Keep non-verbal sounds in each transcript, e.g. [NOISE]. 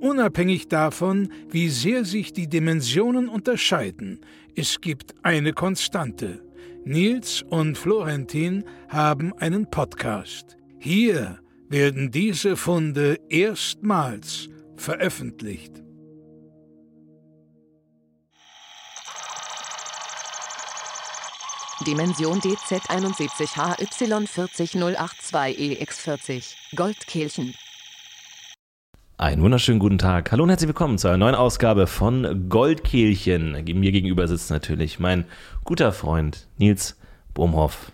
Unabhängig davon, wie sehr sich die Dimensionen unterscheiden, es gibt eine Konstante. Nils und Florentin haben einen Podcast. Hier werden diese Funde erstmals veröffentlicht. Dimension DZ71HY40082EX40 Goldkehlchen einen wunderschönen guten Tag. Hallo und herzlich willkommen zu einer neuen Ausgabe von Goldkehlchen. Mir gegenüber sitzt natürlich mein guter Freund Nils Bohmhoff.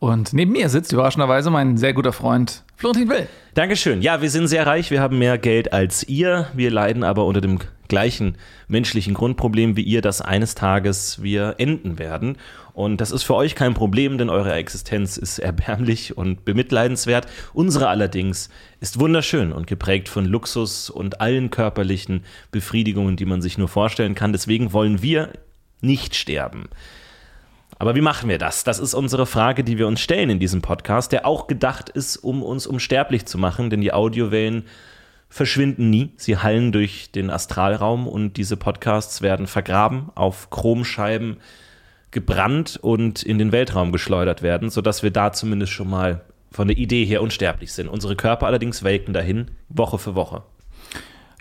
Und neben mir sitzt überraschenderweise mein sehr guter Freund Florentin Will. Dankeschön. Ja, wir sind sehr reich, wir haben mehr Geld als ihr. Wir leiden aber unter dem gleichen menschlichen Grundproblem wie ihr, dass eines Tages wir enden werden. Und das ist für euch kein Problem, denn eure Existenz ist erbärmlich und bemitleidenswert. Unsere allerdings ist wunderschön und geprägt von Luxus und allen körperlichen Befriedigungen, die man sich nur vorstellen kann. Deswegen wollen wir nicht sterben. Aber wie machen wir das? Das ist unsere Frage, die wir uns stellen in diesem Podcast, der auch gedacht ist, um uns unsterblich zu machen, denn die Audiowellen verschwinden nie. Sie hallen durch den Astralraum und diese Podcasts werden vergraben auf Chromscheiben gebrannt und in den Weltraum geschleudert werden, sodass wir da zumindest schon mal von der Idee her unsterblich sind. Unsere Körper allerdings welken dahin, Woche für Woche.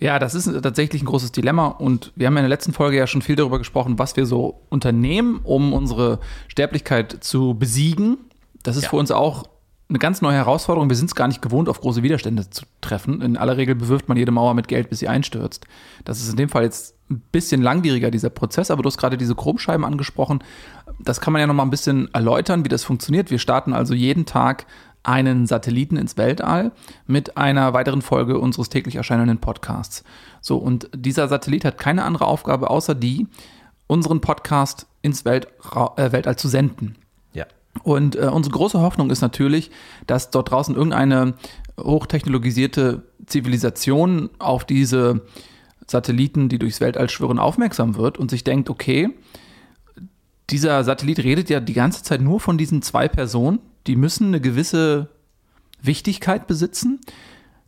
Ja, das ist tatsächlich ein großes Dilemma und wir haben ja in der letzten Folge ja schon viel darüber gesprochen, was wir so unternehmen, um unsere Sterblichkeit zu besiegen. Das ist ja. für uns auch eine ganz neue Herausforderung. Wir sind es gar nicht gewohnt, auf große Widerstände zu treffen. In aller Regel bewirft man jede Mauer mit Geld, bis sie einstürzt. Das ist in dem Fall jetzt ein bisschen langwieriger, dieser Prozess, aber du hast gerade diese Chromscheiben angesprochen. Das kann man ja noch mal ein bisschen erläutern, wie das funktioniert. Wir starten also jeden Tag einen Satelliten ins Weltall mit einer weiteren Folge unseres täglich erscheinenden Podcasts. So, und dieser Satellit hat keine andere Aufgabe, außer die, unseren Podcast ins Weltra äh, Weltall zu senden. Und äh, unsere große Hoffnung ist natürlich, dass dort draußen irgendeine hochtechnologisierte Zivilisation auf diese Satelliten, die durchs Weltall schwirren, aufmerksam wird und sich denkt, okay, dieser Satellit redet ja die ganze Zeit nur von diesen zwei Personen, die müssen eine gewisse Wichtigkeit besitzen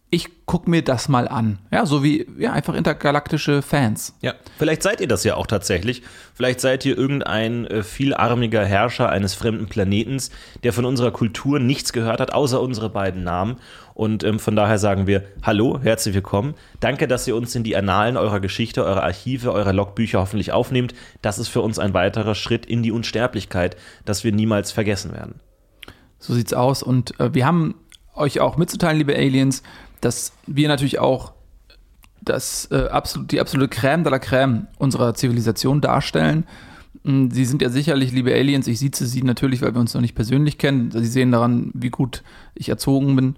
ich gucke mir das mal an. Ja, so wie ja, einfach intergalaktische Fans. Ja, vielleicht seid ihr das ja auch tatsächlich. Vielleicht seid ihr irgendein äh, vielarmiger Herrscher eines fremden Planetens, der von unserer Kultur nichts gehört hat, außer unsere beiden Namen. Und ähm, von daher sagen wir Hallo, herzlich willkommen. Danke, dass ihr uns in die Annalen eurer Geschichte, eurer Archive, eurer Logbücher hoffentlich aufnehmt. Das ist für uns ein weiterer Schritt in die Unsterblichkeit, dass wir niemals vergessen werden. So sieht's aus. Und äh, wir haben euch auch mitzuteilen, liebe Aliens, dass wir natürlich auch das, äh, absolut, die absolute Crème de la Crème unserer Zivilisation darstellen. Hm, sie sind ja sicherlich, liebe Aliens, ich sieze sie natürlich, weil wir uns noch nicht persönlich kennen. Sie sehen daran, wie gut ich erzogen bin,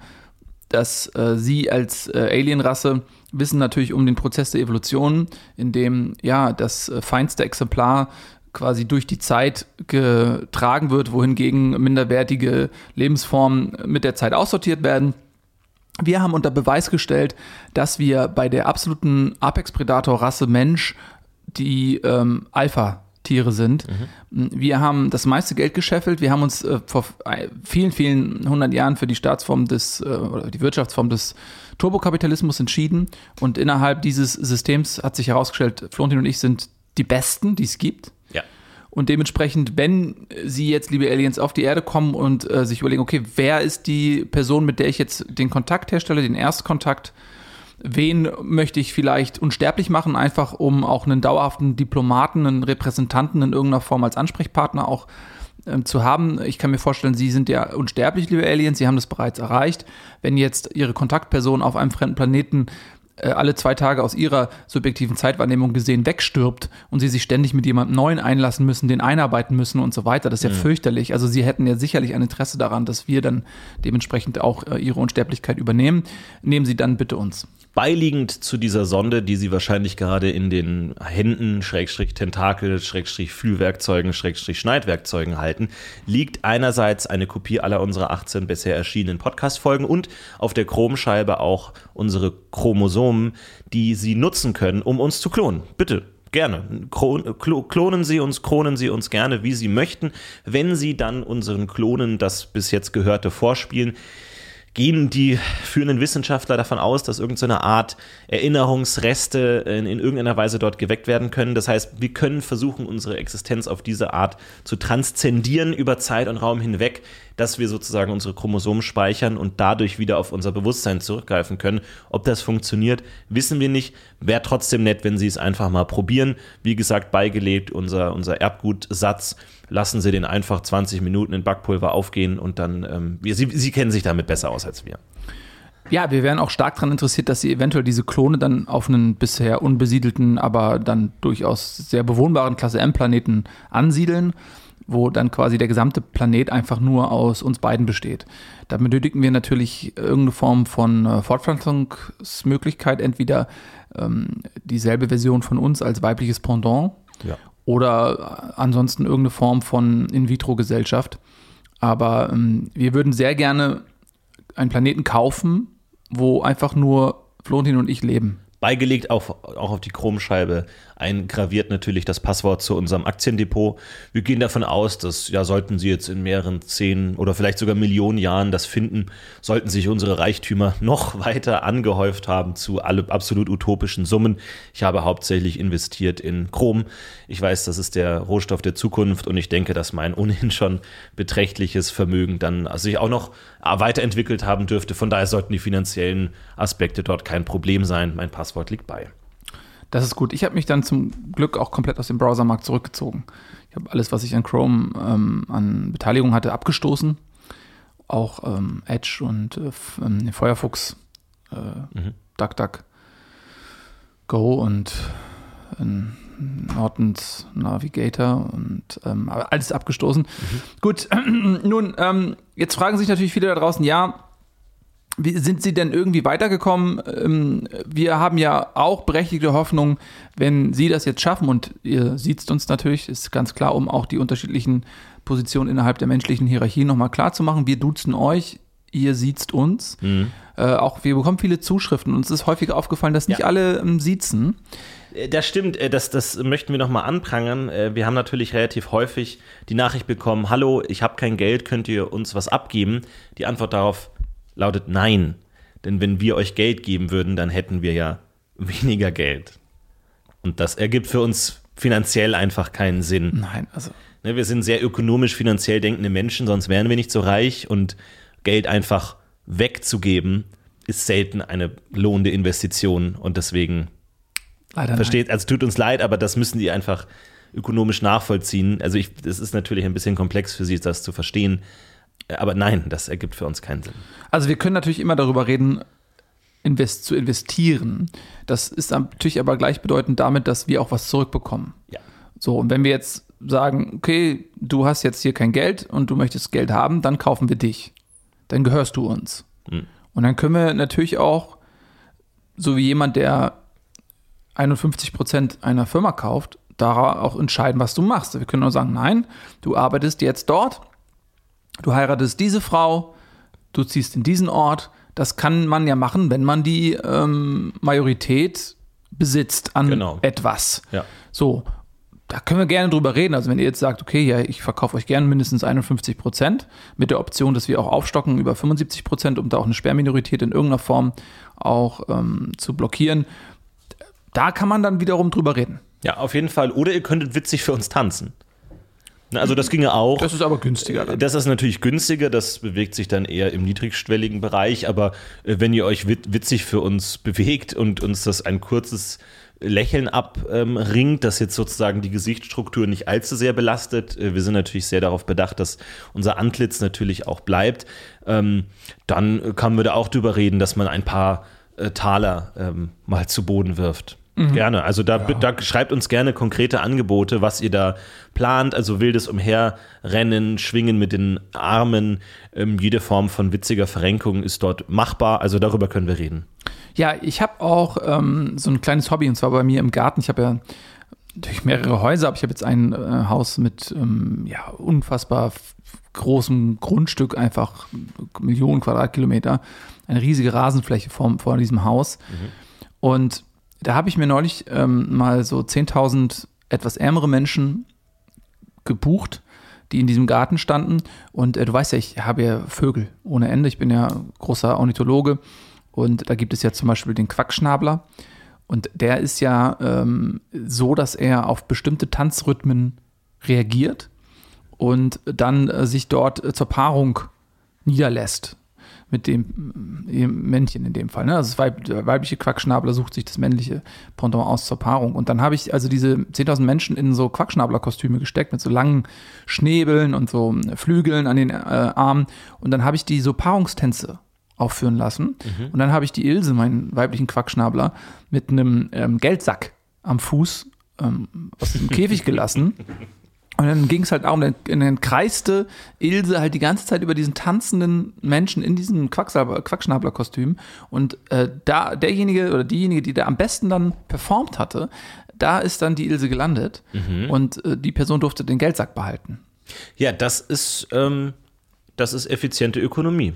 dass äh, sie als äh, Alienrasse wissen natürlich um den Prozess der Evolution, in dem ja das äh, feinste Exemplar quasi durch die Zeit getragen wird, wohingegen minderwertige Lebensformen mit der Zeit aussortiert werden. Wir haben unter Beweis gestellt, dass wir bei der absoluten Apex-Predator-Rasse Mensch die ähm, Alpha-Tiere sind. Mhm. Wir haben das meiste Geld gescheffelt. Wir haben uns äh, vor äh, vielen, vielen hundert Jahren für die Staatsform des, äh, oder die Wirtschaftsform des Turbokapitalismus entschieden. Und innerhalb dieses Systems hat sich herausgestellt, Florentin und ich sind die Besten, die es gibt. Und dementsprechend, wenn Sie jetzt, liebe Aliens, auf die Erde kommen und äh, sich überlegen, okay, wer ist die Person, mit der ich jetzt den Kontakt herstelle, den Erstkontakt, wen möchte ich vielleicht unsterblich machen, einfach um auch einen dauerhaften Diplomaten, einen Repräsentanten in irgendeiner Form als Ansprechpartner auch ähm, zu haben. Ich kann mir vorstellen, Sie sind ja unsterblich, liebe Aliens, Sie haben das bereits erreicht. Wenn jetzt Ihre Kontaktperson auf einem fremden Planeten äh, alle zwei Tage aus ihrer subjektiven Zeitwahrnehmung gesehen wegstirbt und sie sich ständig mit jemandem Neuen einlassen müssen, den einarbeiten müssen und so weiter. Das ist ja mhm. fürchterlich. Also sie hätten ja sicherlich ein Interesse daran, dass wir dann dementsprechend auch äh, ihre Unsterblichkeit übernehmen. Nehmen Sie dann bitte uns. Beiliegend zu dieser Sonde, die Sie wahrscheinlich gerade in den Händen, Schrägstrich Tentakel, Schrägstrich Fühlwerkzeugen, Schrägstrich Schneidwerkzeugen halten, liegt einerseits eine Kopie aller unserer 18 bisher erschienenen Podcast-Folgen und auf der Chromscheibe auch unsere Chromosomen, die Sie nutzen können, um uns zu klonen. Bitte, Gerne. Klonen Sie uns, kronen Sie uns gerne, wie Sie möchten. Wenn Sie dann unseren Klonen das bis jetzt Gehörte vorspielen, gehen die führenden Wissenschaftler davon aus, dass irgendeine Art Erinnerungsreste in, in, irgendeiner Weise dort geweckt werden können. Das heißt, wir können versuchen, unsere Existenz auf diese Art zu transzendieren über Zeit und Raum hinweg, dass wir sozusagen unsere Chromosomen speichern und dadurch wieder auf unser Bewusstsein zurückgreifen können. Ob das funktioniert, wissen wir nicht. Wäre trotzdem nett, wenn Sie es einfach mal probieren. Wie gesagt, beigelebt unser, unser Erbgutsatz lassen Sie den einfach 20 Minuten in Backpulver aufgehen und dann, ähm, Sie, Sie kennen sich damit besser aus als wir. Ja, wir wären auch stark daran interessiert, dass Sie eventuell diese Klone dann auf einen bisher unbesiedelten, aber dann durchaus sehr bewohnbaren Klasse M-Planeten ansiedeln, wo dann quasi der gesamte Planet einfach nur aus uns beiden besteht. Da benötigen wir natürlich irgendeine Form von äh, Fortpflanzungsmöglichkeit, entweder ähm, dieselbe Version von uns als weibliches Pendant ja oder ansonsten irgendeine Form von In-vitro-Gesellschaft. Aber ähm, wir würden sehr gerne einen Planeten kaufen, wo einfach nur Florentin und ich leben. Beigelegt auf, auch auf die Chromscheibe eingraviert natürlich das Passwort zu unserem Aktiendepot. Wir gehen davon aus, dass, ja, sollten Sie jetzt in mehreren zehn oder vielleicht sogar Millionen Jahren das finden, sollten sich unsere Reichtümer noch [LAUGHS] weiter angehäuft haben zu alle absolut utopischen Summen. Ich habe hauptsächlich investiert in Chrom. Ich weiß, das ist der Rohstoff der Zukunft und ich denke, dass mein ohnehin schon beträchtliches Vermögen dann sich auch noch weiterentwickelt haben dürfte. Von daher sollten die finanziellen Aspekte dort kein Problem sein. Mein Passwort liegt bei. Das ist gut. Ich habe mich dann zum Glück auch komplett aus dem Browsermarkt zurückgezogen. Ich habe alles, was ich an Chrome ähm, an Beteiligung hatte, abgestoßen. Auch ähm, Edge und äh, ähm, Firefox, äh, mhm. DuckDuck, Go und äh, Nortons Navigator und ähm, alles abgestoßen. Mhm. Gut, [CLEARS THROAT] nun, ähm, jetzt fragen sich natürlich viele da draußen, ja, wie sind Sie denn irgendwie weitergekommen? Ähm, wir haben ja auch berechtigte Hoffnung, wenn Sie das jetzt schaffen und ihr sieht uns natürlich, ist ganz klar, um auch die unterschiedlichen Positionen innerhalb der menschlichen Hierarchie nochmal klar zu machen. Wir duzen euch, ihr sieht uns. Mhm. Äh, auch wir bekommen viele Zuschriften. Uns ist häufig aufgefallen, dass nicht ja. alle ähm, siezen. Äh, das stimmt, äh, das, das möchten wir nochmal anprangern. Wir haben natürlich relativ häufig die Nachricht bekommen, hallo, ich habe kein Geld, könnt ihr uns was abgeben? Die Antwort darauf lautet Nein. Denn wenn wir euch Geld geben würden, dann hätten wir ja weniger Geld. Und das ergibt für uns finanziell einfach keinen Sinn. Nein, also. Ne, wir sind sehr ökonomisch, finanziell denkende Menschen, sonst wären wir nicht so reich und Geld einfach wegzugeben, ist selten eine lohnende Investition und deswegen Leider versteht, nein. also tut uns leid, aber das müssen die einfach ökonomisch nachvollziehen. Also ich, es ist natürlich ein bisschen komplex für sie, das zu verstehen. Aber nein, das ergibt für uns keinen Sinn. Also wir können natürlich immer darüber reden, invest zu investieren. Das ist natürlich aber gleichbedeutend damit, dass wir auch was zurückbekommen. Ja. So, und wenn wir jetzt sagen, okay, du hast jetzt hier kein Geld und du möchtest Geld haben, dann kaufen wir dich. Dann gehörst du uns. Mhm. Und dann können wir natürlich auch, so wie jemand, der 51 Prozent einer Firma kauft, da auch entscheiden, was du machst. Wir können nur sagen, nein, du arbeitest jetzt dort du heiratest diese Frau, du ziehst in diesen Ort. Das kann man ja machen, wenn man die ähm, Majorität besitzt an genau. etwas. Ja. So, da können wir gerne drüber reden. Also wenn ihr jetzt sagt, okay, ja, ich verkaufe euch gerne mindestens 51 Prozent, mit der Option, dass wir auch aufstocken über 75 Prozent, um da auch eine Sperrminorität in irgendeiner Form auch ähm, zu blockieren, da kann man dann wiederum drüber reden. Ja, auf jeden Fall. Oder ihr könntet witzig für uns tanzen. Also das ginge auch. Das ist aber günstiger. Dann. Das ist natürlich günstiger, das bewegt sich dann eher im niedrigschwelligen Bereich, aber äh, wenn ihr euch witzig für uns bewegt und uns das ein kurzes Lächeln abringt, das jetzt sozusagen die Gesichtsstruktur nicht allzu sehr belastet. Äh, wir sind natürlich sehr darauf bedacht, dass unser Antlitz natürlich auch bleibt. Ähm, dann kann man da auch drüber reden, dass man ein paar äh, Taler ähm, mal zu Boden wirft. Mhm. Gerne. Also da, ja. da, schreibt uns gerne konkrete Angebote, was ihr da plant. Also wildes Umherrennen, Schwingen mit den Armen, ähm, jede Form von witziger Verrenkung ist dort machbar. Also darüber können wir reden. Ja, ich habe auch ähm, so ein kleines Hobby und zwar bei mir im Garten. Ich habe ja durch mehrere Häuser, aber ich habe jetzt ein äh, Haus mit ähm, ja, unfassbar großem Grundstück, einfach Millionen Quadratkilometer, eine riesige Rasenfläche vor, vor diesem Haus. Mhm. Und da habe ich mir neulich ähm, mal so 10.000 etwas ärmere Menschen gebucht, die in diesem Garten standen. Und äh, du weißt ja, ich habe ja Vögel ohne Ende. Ich bin ja großer Ornithologe. Und da gibt es ja zum Beispiel den Quackschnabler. Und der ist ja ähm, so, dass er auf bestimmte Tanzrhythmen reagiert und dann äh, sich dort äh, zur Paarung niederlässt mit dem äh, Männchen in dem Fall. Ne? Also das Weib, der weibliche Quackschnabler sucht sich das männliche Pendant aus zur Paarung. Und dann habe ich also diese 10.000 Menschen in so Quackschnablerkostüme gesteckt mit so langen Schnäbeln und so äh, Flügeln an den äh, Armen. Und dann habe ich die so Paarungstänze aufführen lassen. Mhm. Und dann habe ich die Ilse, meinen weiblichen Quackschnabler, mit einem ähm, Geldsack am Fuß ähm, aus dem Käfig gelassen. [LAUGHS] Und dann ging es halt darum, dann, dann kreiste Ilse halt die ganze Zeit über diesen tanzenden Menschen in diesem Quackschnabler-Kostüm. Und äh, da derjenige oder diejenige, die da am besten dann performt hatte, da ist dann die Ilse gelandet mhm. und äh, die Person durfte den Geldsack behalten. Ja, das ist, ähm, das ist effiziente Ökonomie.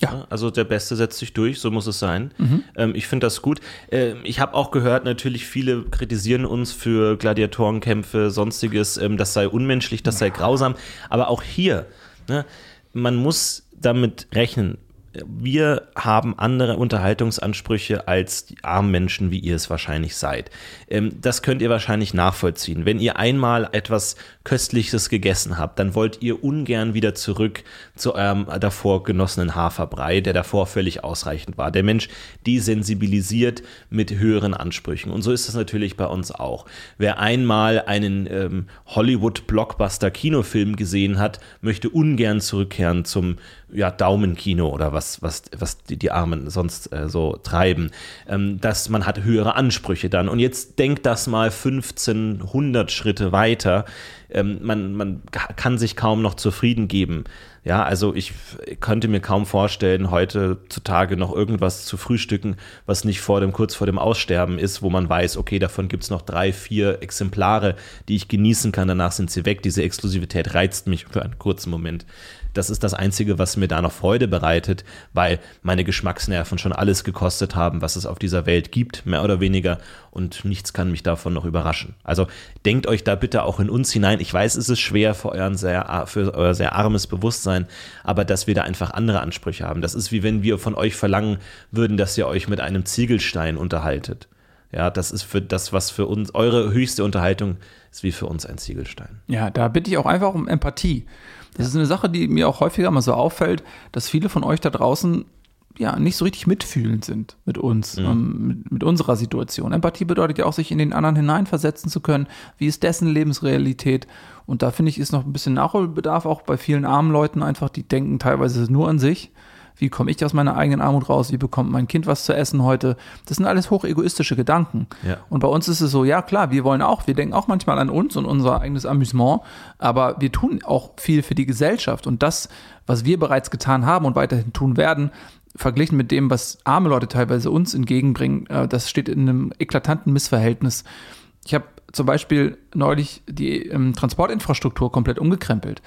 Ja. Also der Beste setzt sich durch, so muss es sein. Mhm. Ähm, ich finde das gut. Ähm, ich habe auch gehört, natürlich viele kritisieren uns für Gladiatorenkämpfe, sonstiges, ähm, das sei unmenschlich, das sei grausam. Aber auch hier, ne, man muss damit rechnen, wir haben andere Unterhaltungsansprüche als die armen Menschen, wie ihr es wahrscheinlich seid. Ähm, das könnt ihr wahrscheinlich nachvollziehen. Wenn ihr einmal etwas Köstliches gegessen habt, dann wollt ihr ungern wieder zurück zu eurem davor genossenen Haferbrei, der davor völlig ausreichend war. Der Mensch desensibilisiert mit höheren Ansprüchen. Und so ist es natürlich bei uns auch. Wer einmal einen ähm, Hollywood-Blockbuster-Kinofilm gesehen hat, möchte ungern zurückkehren zum ja, Daumenkino oder was, was, was die, die Armen sonst äh, so treiben, ähm, dass man hat höhere Ansprüche dann. Und jetzt denkt das mal 1500 Schritte weiter. Ähm, man, man kann sich kaum noch zufrieden geben. Ja, also ich könnte mir kaum vorstellen, heutzutage noch irgendwas zu frühstücken, was nicht vor dem, kurz vor dem Aussterben ist, wo man weiß, okay, davon gibt es noch drei, vier Exemplare, die ich genießen kann, danach sind sie weg. Diese Exklusivität reizt mich für einen kurzen Moment. Das ist das Einzige, was mir da noch Freude bereitet, weil meine Geschmacksnerven schon alles gekostet haben, was es auf dieser Welt gibt, mehr oder weniger. Und nichts kann mich davon noch überraschen. Also denkt euch da bitte auch in uns hinein. Ich weiß, es ist schwer für, euren sehr, für euer sehr armes Bewusstsein, aber dass wir da einfach andere Ansprüche haben. Das ist wie wenn wir von euch verlangen würden, dass ihr euch mit einem Ziegelstein unterhaltet. Ja, das ist für das, was für uns eure höchste Unterhaltung ist, wie für uns ein Ziegelstein. Ja, da bitte ich auch einfach um Empathie. Das ist eine Sache, die mir auch häufiger mal so auffällt, dass viele von euch da draußen ja nicht so richtig mitfühlend sind mit uns, mhm. ähm, mit, mit, unserer Situation. Empathie bedeutet ja auch, sich in den anderen hineinversetzen zu können. Wie ist dessen Lebensrealität? Und da finde ich, ist noch ein bisschen Nachholbedarf auch bei vielen armen Leuten einfach, die denken teilweise nur an sich wie komme ich aus meiner eigenen Armut raus? Wie bekommt mein Kind was zu essen heute? Das sind alles hochegoistische Gedanken. Ja. Und bei uns ist es so, ja klar, wir wollen auch, wir denken auch manchmal an uns und unser eigenes Amüsement, aber wir tun auch viel für die Gesellschaft. Und das, was wir bereits getan haben und weiterhin tun werden, verglichen mit dem, was arme Leute teilweise uns entgegenbringen, äh, das steht in einem eklatanten Missverhältnis. Ich habe zum Beispiel neulich die ähm, Transportinfrastruktur komplett umgekrempelt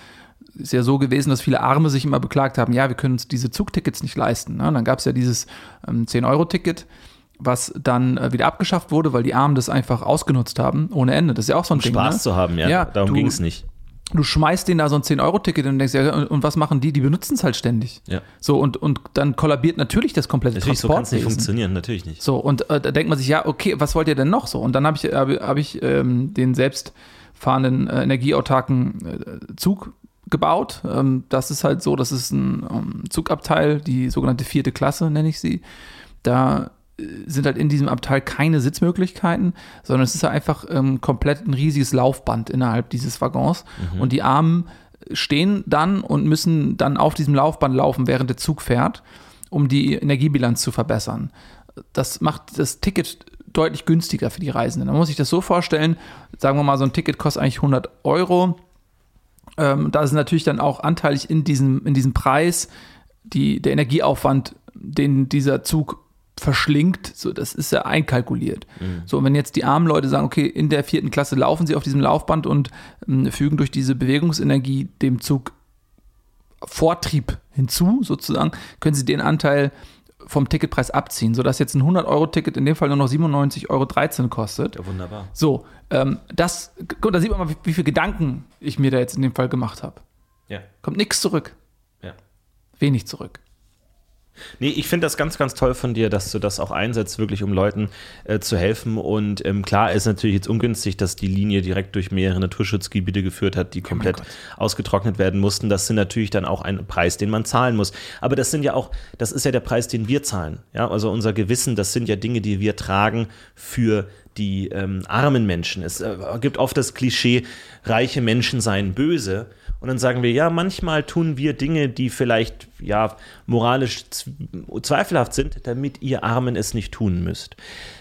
ist ja so gewesen, dass viele Arme sich immer beklagt haben, ja, wir können uns diese Zugtickets nicht leisten. Ne? Dann gab es ja dieses ähm, 10-Euro-Ticket, was dann äh, wieder abgeschafft wurde, weil die Armen das einfach ausgenutzt haben, ohne Ende. Das ist ja auch so ein um Ding. Spaß ne? zu haben, ja. ja Darum ging es nicht. Du schmeißt denen da so ein 10-Euro-Ticket und denkst, ja, und was machen die? Die benutzen es halt ständig. Ja. So, und, und dann kollabiert natürlich das komplette natürlich, Transportwesen. So kann es nicht funktionieren, natürlich nicht. So, und äh, da denkt man sich, ja, okay, was wollt ihr denn noch so? Und dann habe ich, hab, hab ich ähm, den selbstfahrenden, äh, energieautarken äh, Zug gebaut. Ähm, das ist halt so, das ist ein ähm, Zugabteil, die sogenannte vierte Klasse nenne ich sie. Da äh, sind halt in diesem Abteil keine Sitzmöglichkeiten, sondern es ist halt einfach ähm, komplett ein riesiges Laufband innerhalb dieses Waggons. Mhm. Und die Armen stehen dann und müssen dann auf diesem Laufband laufen, während der Zug fährt, um die Energiebilanz zu verbessern. Das macht das Ticket deutlich günstiger für die Reisenden. Da muss ich das so vorstellen, sagen wir mal, so ein Ticket kostet eigentlich 100 Euro ähm, da ist natürlich dann auch anteilig in diesem, in diesem Preis die, der Energieaufwand, den dieser Zug verschlingt, so das ist ja einkalkuliert. So, und wenn jetzt die armen Leute sagen, okay, in der vierten Klasse laufen sie auf diesem Laufband und ähm, fügen durch diese Bewegungsenergie dem Zug Vortrieb hinzu, sozusagen, können sie den Anteil vom Ticketpreis abziehen, sodass jetzt ein 100-Euro-Ticket in dem Fall nur noch 97,13 Euro kostet. Ja, wunderbar. So, ähm, das, guck, da sieht man mal, wie, wie viel Gedanken ich mir da jetzt in dem Fall gemacht habe. Ja. Kommt nichts zurück. Ja. Wenig zurück. Nee, ich finde das ganz, ganz toll von dir, dass du das auch einsetzt, wirklich um Leuten äh, zu helfen. Und ähm, klar ist natürlich jetzt ungünstig, dass die Linie direkt durch mehrere Naturschutzgebiete geführt hat, die komplett Gott. ausgetrocknet werden mussten. Das sind natürlich dann auch ein Preis, den man zahlen muss. Aber das sind ja auch, das ist ja der Preis, den wir zahlen. Ja, also unser Gewissen, das sind ja Dinge, die wir tragen für die ähm, armen Menschen. Es äh, gibt oft das Klischee, reiche Menschen seien böse. Und dann sagen wir, ja, manchmal tun wir Dinge, die vielleicht ja moralisch zweifelhaft sind, damit ihr Armen es nicht tun müsst.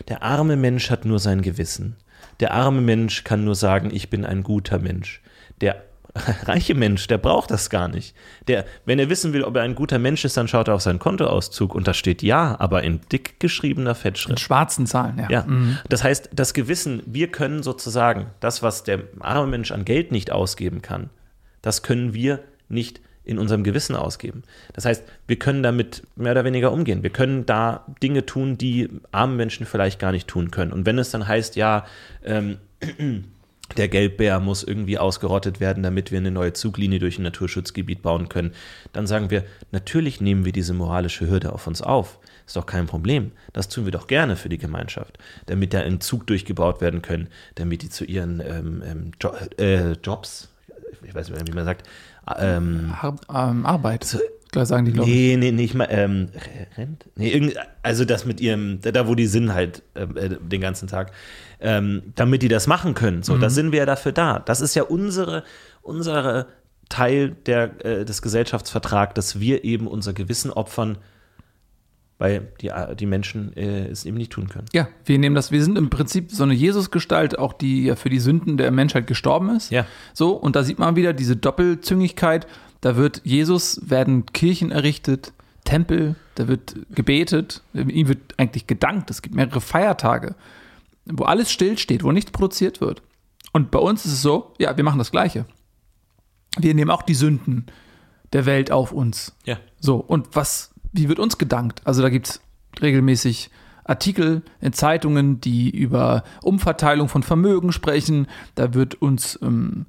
Der arme Mensch hat nur sein Gewissen. Der arme Mensch kann nur sagen, ich bin ein guter Mensch. Der [LAUGHS] reiche Mensch, der braucht das gar nicht. Der, wenn er wissen will, ob er ein guter Mensch ist, dann schaut er auf seinen Kontoauszug und da steht ja, aber in dick geschriebener In Fettschrift. schwarzen Zahlen, ja. Ja, das heißt, das Gewissen, wir können sozusagen das, was der arme Mensch an Geld nicht ausgeben kann, das können wir nicht in unserem Gewissen ausgeben. Das heißt, wir können damit mehr oder weniger umgehen. Wir können da Dinge tun, die arme Menschen vielleicht gar nicht tun können. Und wenn es dann heißt, ja, ähm, [CLEARS THROAT] der Gelbbär muss irgendwie ausgerottet werden, damit wir eine neue Zuglinie durch ein Naturschutzgebiet bauen können, dann sagen wir, natürlich nehmen wir diese moralische Hürde auf uns auf. Ist doch kein Problem. Das tun wir doch gerne für die Gemeinschaft, damit da ein Zug durchgebaut werden können, damit die zu ihren ähm, ähm, jo äh, Jobs, ich weiß nicht, wie man sagt, ähm, Ar ähm, Arbeit, klar sagen die, glaube ich. Nee, nee, nicht mal, ähm, Rent? Nee, irgend, also das mit ihrem, da, wo die sind halt ähm, äh, den ganzen Tag, ähm, damit die das machen können. So, da sind wir ja dafür da. Das ist ja unsere, unsere Teil der, äh, des Gesellschaftsvertrags, dass wir eben unser Gewissen opfern, weil die, äh, die Menschen äh, es eben nicht tun können. Ja, wir nehmen das, wir sind im Prinzip so eine Jesusgestalt, auch die ja für die Sünden der Menschheit gestorben ist. Ja. So, und da sieht man wieder diese Doppelzüngigkeit. Da wird Jesus, werden Kirchen errichtet, Tempel, da wird gebetet, ihm wird eigentlich gedankt. Es gibt mehrere Feiertage, wo alles stillsteht, wo nichts produziert wird. Und bei uns ist es so, ja, wir machen das Gleiche. Wir nehmen auch die Sünden der Welt auf uns. Ja. So, und was, wie wird uns gedankt? Also da gibt es regelmäßig Artikel in Zeitungen, die über Umverteilung von Vermögen sprechen. Da wird uns ähm,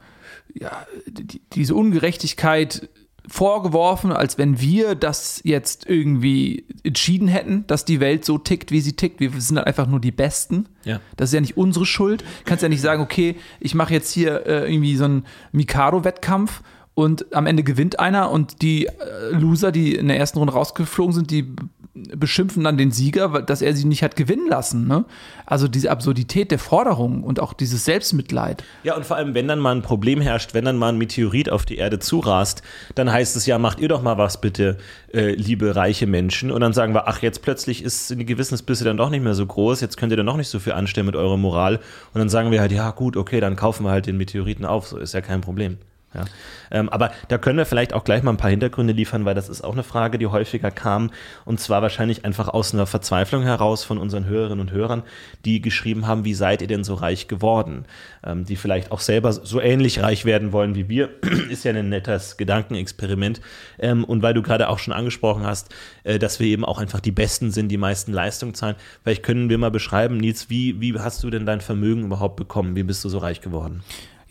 ja, die, diese Ungerechtigkeit vorgeworfen, als wenn wir das jetzt irgendwie entschieden hätten, dass die Welt so tickt, wie sie tickt. Wir sind halt einfach nur die Besten. Ja. Das ist ja nicht unsere Schuld. Kannst ja nicht sagen, okay, ich mache jetzt hier äh, irgendwie so einen Mikado-Wettkampf und am Ende gewinnt einer und die äh, Loser, die in der ersten Runde rausgeflogen sind, die beschimpfen dann den Sieger, dass er sie nicht hat gewinnen lassen. Ne? Also diese Absurdität der Forderung und auch dieses Selbstmitleid. Ja, und vor allem, wenn dann mal ein Problem herrscht, wenn dann mal ein Meteorit auf die Erde zurast, dann heißt es ja, macht ihr doch mal was bitte, äh, liebe reiche Menschen. Und dann sagen wir, ach, jetzt plötzlich ist die Gewissensbisse dann doch nicht mehr so groß, jetzt könnt ihr dann noch nicht so viel anstellen mit eurer Moral. Und dann sagen wir halt, ja gut, okay, dann kaufen wir halt den Meteoriten auf, so ist ja kein Problem. Ja. Ähm, aber da können wir vielleicht auch gleich mal ein paar Hintergründe liefern, weil das ist auch eine Frage, die häufiger kam. Und zwar wahrscheinlich einfach aus einer Verzweiflung heraus von unseren Hörerinnen und Hörern, die geschrieben haben, wie seid ihr denn so reich geworden? Ähm, die vielleicht auch selber so ähnlich reich werden wollen wie wir. [CLEARS THROAT] ist ja ein nettes Gedankenexperiment. Ähm, und weil du gerade auch schon angesprochen hast, äh, dass wir eben auch einfach die Besten sind, die meisten Leistungen zahlen. Vielleicht können wir mal beschreiben, Nils, wie, wie hast du denn dein Vermögen überhaupt bekommen? Wie bist du so reich geworden?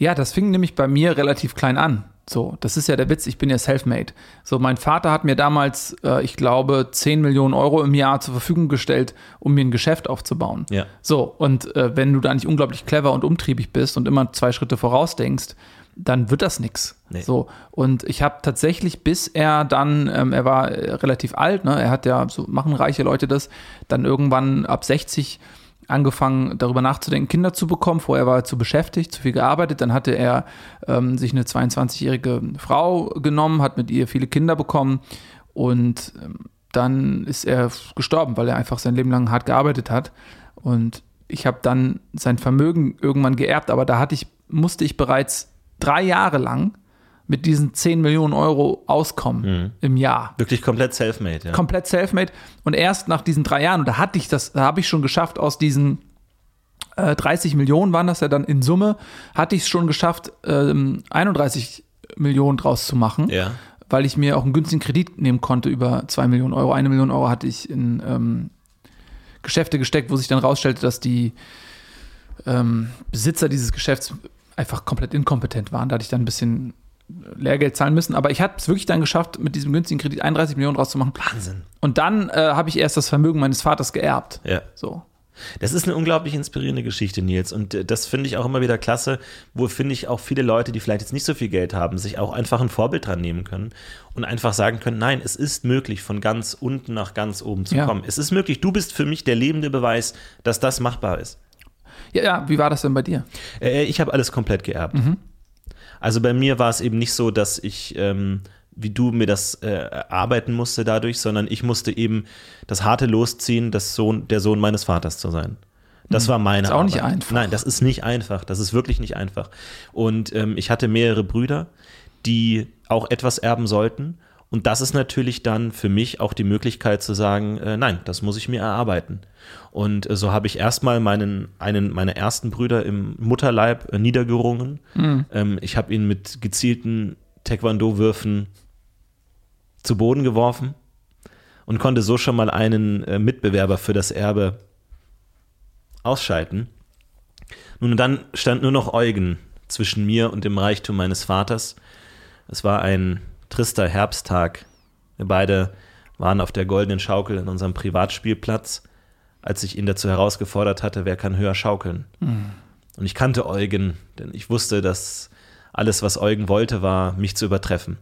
Ja, das fing nämlich bei mir relativ klein an. So, das ist ja der Witz, ich bin ja self-made. So, mein Vater hat mir damals, äh, ich glaube, 10 Millionen Euro im Jahr zur Verfügung gestellt, um mir ein Geschäft aufzubauen. Ja. So, und äh, wenn du da nicht unglaublich clever und umtriebig bist und immer zwei Schritte vorausdenkst, dann wird das nix. Nee. So, und ich habe tatsächlich, bis er dann, ähm, er war äh, relativ alt, ne? er hat ja, so machen reiche Leute das, dann irgendwann ab 60 angefangen, darüber nachzudenken, Kinder zu bekommen. Vorher war er zu beschäftigt, zu viel gearbeitet. Dann hatte er ähm, sich eine 22-jährige Frau genommen, hat mit ihr viele Kinder bekommen und ähm, dann ist er gestorben, weil er einfach sein Leben lang hart gearbeitet hat. Und ich habe dann sein Vermögen irgendwann geerbt, aber da hatte ich, musste ich bereits drei Jahre lang mit diesen 10 Millionen Euro auskommen im Jahr. Wirklich komplett self-made, ja. Komplett self-made. Und erst nach diesen drei Jahren, und da hatte ich das, da habe ich schon geschafft, aus diesen äh, 30 Millionen waren das ja dann in Summe, hatte ich es schon geschafft, ähm, 31 Millionen draus zu machen. ja. weil ich mir auch einen günstigen Kredit nehmen konnte über 2 Millionen Euro. Eine Million Euro hatte ich in ähm, Geschäfte gesteckt, wo sich dann rausstellte, dass die ähm, Besitzer dieses Geschäfts einfach komplett inkompetent waren. Da hatte ich dann ein bisschen Lehrgeld zahlen müssen. Aber ich habe es wirklich dann geschafft, mit diesem günstigen Kredit 31 Millionen rauszumachen. Wahnsinn. Und dann äh, habe ich erst das Vermögen meines Vaters geerbt. Ja. So. Das ist eine unglaublich inspirierende Geschichte, Nils. Und äh, das finde ich auch immer wieder klasse, wo finde ich auch viele Leute, die vielleicht jetzt nicht so viel Geld haben, sich auch einfach ein Vorbild dran nehmen können und einfach sagen können, nein, es ist möglich, von ganz unten nach ganz oben zu Ja. kommen. Es ist möglich. Du bist für mich der lebende Beweis, dass das machbar ist. Ja, ja, wie war das denn bei dir? Äh, ich habe alles komplett geerbt. Also bei mir war es eben nicht so, dass ich, ähm, wie du mir das äh, erarbeiten musste dadurch, sondern ich musste eben das harte losziehen, das Sohn, der Sohn meines Vaters zu sein. Das war meine Ist auch nicht Arbeit. einfach. Nein, das ist nicht einfach. Das ist wirklich nicht einfach. Und ähm, ich hatte mehrere Brüder, die auch etwas erben sollten. Und das ist natürlich dann für mich auch die Möglichkeit zu sagen, äh, nein, das muss ich mir erarbeiten. Und äh, so habe ich erstmal meinen, einen meiner ersten Brüder im Mutterleib äh, niedergerungen. Ähm, ich habe ihn mit gezielten Taekwondo-Würfen zu Boden geworfen und konnte so schon mal einen äh, Mitbewerber für das Erbe ausschalten. Nun, dann stand nur noch Eugen zwischen mir und dem Reichtum meines Vaters. Es war ein trister Herbsttag. Wir beide waren auf der goldenen Schaukel in unserem Privatspielplatz, als ich ihn dazu herausgefordert hatte, wer kann höher schaukeln. Und ich kannte Eugen, denn ich wusste, dass alles, was Eugen wollte, war, mich zu übertreffen.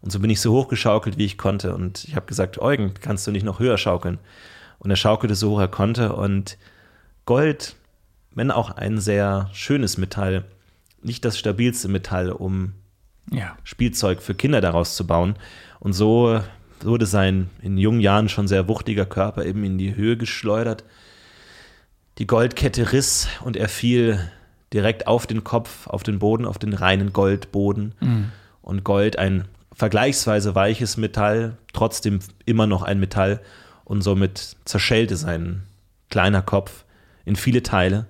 Und so bin ich so hochgeschaukelt, wie ich konnte. Und ich habe gesagt, Eugen, kannst du nicht noch höher schaukeln? Und er schaukelte so hoch er konnte. Und Gold, wenn auch ein sehr schönes Metall, nicht das stabilste Metall, um Ja. Spielzeug für Kinder daraus zu bauen. Und so wurde sein in jungen Jahren schon sehr wuchtiger Körper eben in die Höhe geschleudert. Die Goldkette riss und er fiel direkt auf den Kopf, auf den Boden, auf den reinen Goldboden. Und Gold, ein vergleichsweise weiches Metall, trotzdem immer noch ein Metall. Und somit zerschellte sein kleiner Kopf in viele Teile.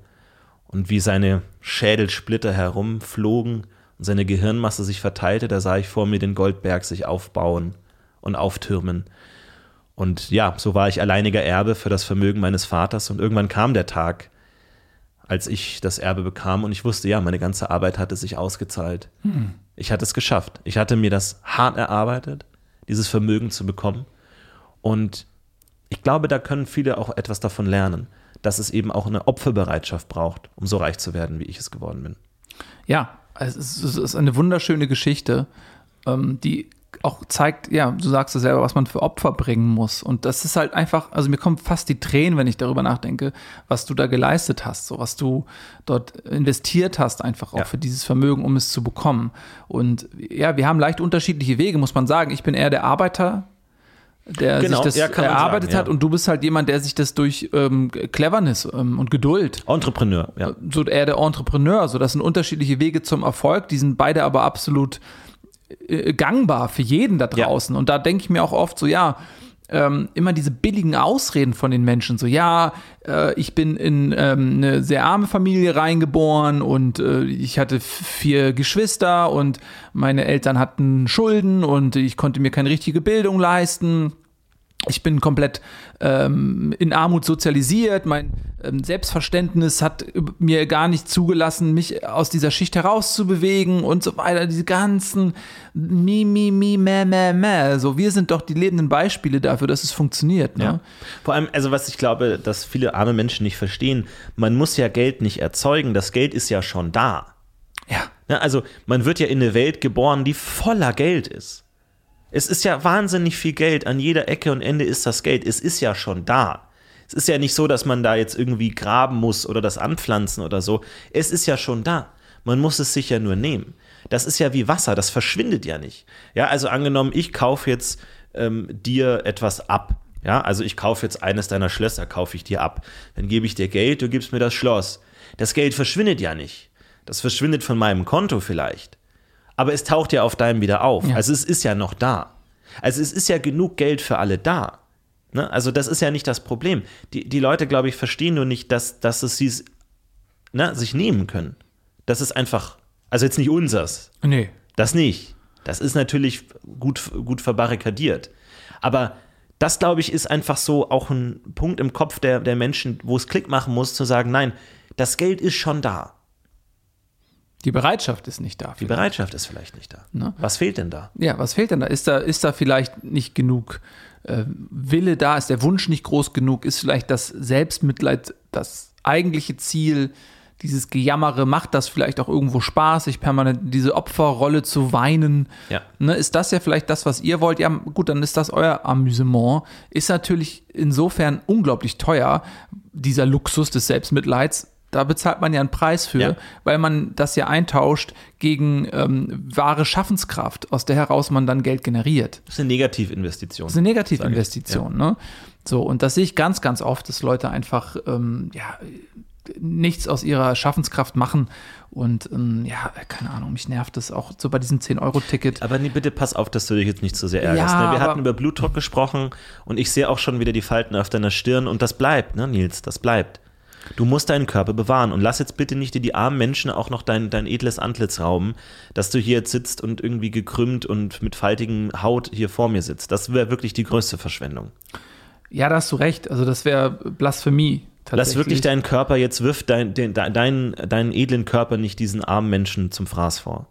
Und wie seine Schädelsplitter herumflogen und seine Gehirnmasse sich verteilte, da sah ich vor mir den Goldberg sich aufbauen und auftürmen. Und ja, so war ich alleiniger Erbe für das Vermögen meines Vaters. Und irgendwann kam der Tag, als ich das Erbe bekam und ich wusste, ja, meine ganze Arbeit hatte sich ausgezahlt. Ich hatte es geschafft. Ich hatte mir das hart erarbeitet, dieses Vermögen zu bekommen. Und ich glaube, da können viele auch etwas davon lernen, dass es eben auch eine Opferbereitschaft braucht, um so reich zu werden, wie ich es geworden bin. Ja, es ist, es ist eine wunderschöne Geschichte, ähm, die auch zeigt, ja, du sagst es selber, was man für Opfer bringen muss. Und das ist halt einfach, also mir kommen fast die Tränen, wenn ich darüber nachdenke, was du da geleistet hast, so was du dort investiert hast, einfach auch Ja. für dieses Vermögen, um es zu bekommen. Und ja, wir haben leicht unterschiedliche Wege, muss man sagen. Ich bin eher der Arbeiter, der Genau, sich das ja, erarbeitet sagen, hat ja. und du bist halt jemand, der sich das durch ähm, Cleverness ähm, und Geduld Entrepreneur, ja. so eher der Entrepreneur. So, das sind unterschiedliche Wege zum Erfolg. Die sind beide aber absolut äh, gangbar für jeden da Ja. draußen. Und da denke ich mir auch oft so, ja, ähm, immer diese billigen Ausreden von den Menschen. So, ja, äh, ich bin in ähm, eine sehr arme Familie reingeboren und äh, ich hatte vier Geschwister und meine Eltern hatten Schulden und ich konnte mir keine richtige Bildung leisten ich bin komplett ähm, in Armut sozialisiert. Mein ähm, Selbstverständnis hat mir gar nicht zugelassen, mich aus dieser Schicht herauszubewegen und so weiter. Diese ganzen Mi, Mi, Mi, Mä, Mä, Mä. So, wir sind doch die lebenden Beispiele dafür, dass es funktioniert. Ne? Ja. Vor allem, also was ich glaube, dass viele arme Menschen nicht verstehen, man muss ja Geld nicht erzeugen, das Geld ist ja schon da. ja. Ja, also man wird ja in eine Welt geboren, die voller Geld ist. Es ist ja wahnsinnig viel Geld, an jeder Ecke und Ende ist das Geld, es ist ja schon da. Es ist ja nicht so, dass man da jetzt irgendwie graben muss oder das anpflanzen oder so. Es ist ja schon da. Man muss es sich ja nur nehmen. Das ist ja wie Wasser, das verschwindet ja nicht. Ja, also angenommen, ich kaufe jetzt ähm, dir etwas ab. Ja, also ich kaufe jetzt eines deiner Schlösser, kaufe ich dir ab. Dann gebe ich dir Geld, du gibst mir das Schloss. Das Geld verschwindet ja nicht. Das verschwindet von meinem Konto vielleicht. Aber es taucht ja auf deinem wieder auf. Ja. Also es ist ja noch da. Also es ist ja genug Geld für alle da. Ne? Also das ist ja nicht das Problem. Die, die Leute, glaube ich, verstehen nur nicht, dass, dass es sie ne, sich nehmen können. Das ist einfach, also jetzt nicht unsers. Nee. Das nicht. Das ist natürlich gut, gut verbarrikadiert. Aber das, glaube ich, ist einfach so auch ein Punkt im Kopf der, der Menschen, wo es Klick machen muss, zu sagen, nein, das Geld ist schon da. Die Bereitschaft ist nicht da. Die Bereitschaft ist vielleicht nicht da. Ne? Was fehlt denn da? Ja, was fehlt denn da? Ist da, ist da vielleicht nicht genug äh, Wille da? Ist der Wunsch nicht groß genug? Ist vielleicht das Selbstmitleid das eigentliche Ziel? Dieses Gejammere, macht das vielleicht auch irgendwo Spaß, sich permanent in diese Opferrolle zu weinen? Ja. Ne, ist das ja vielleicht das, was ihr wollt? Ja, gut, dann ist das euer Amüsement. Ist natürlich insofern unglaublich teuer, dieser Luxus des Selbstmitleids. Da bezahlt man ja einen Preis für, Ja. weil man das ja eintauscht gegen ähm, wahre Schaffenskraft, aus der heraus man dann Geld generiert. Das ist eine Negativinvestition. Das ist eine Negativinvestition, ne? So, und das sehe ich ganz, ganz oft, dass Leute einfach ähm, ja, nichts aus ihrer Schaffenskraft machen. Und ähm, ja, keine Ahnung, mich nervt das auch so bei diesem 10-Euro-Ticket. Aber nee, bitte pass auf, dass du dich jetzt nicht zu sehr ärgerst. Ja, ne? Wir hatten über Blutdruck gesprochen und ich sehe auch schon wieder die Falten auf deiner Stirn und das bleibt, ne, Nils, das bleibt. Du musst deinen Körper bewahren und lass jetzt bitte nicht dir die armen Menschen auch noch dein, dein edles Antlitz rauben, dass du hier jetzt sitzt und irgendwie gekrümmt und mit faltigen Haut hier vor mir sitzt. Das wäre wirklich die größte Verschwendung. Ja, da hast du recht. Also, das wäre Blasphemie. Lass wirklich deinen Körper jetzt, wirf dein, den, dein, deinen, deinen edlen Körper nicht diesen armen Menschen zum Fraß vor.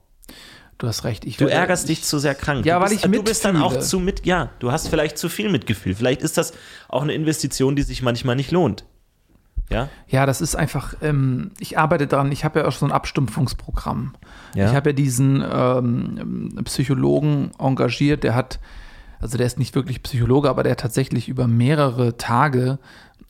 Du hast recht. Ich Du ärgerst dich zu sehr krank. Ja, du weil bist, ich Du bist dann auch mitfühle. zu mit, ja, du hast vielleicht zu viel Mitgefühl. Vielleicht ist das auch eine Investition, die sich manchmal nicht lohnt. Ja? Ja, das ist einfach, ähm, ich arbeite dran, ich habe ja auch so ein Abstumpfungsprogramm. Ja. Ich habe ja diesen ähm, Psychologen engagiert, der hat, also der ist nicht wirklich Psychologe, aber der hat tatsächlich über mehrere Tage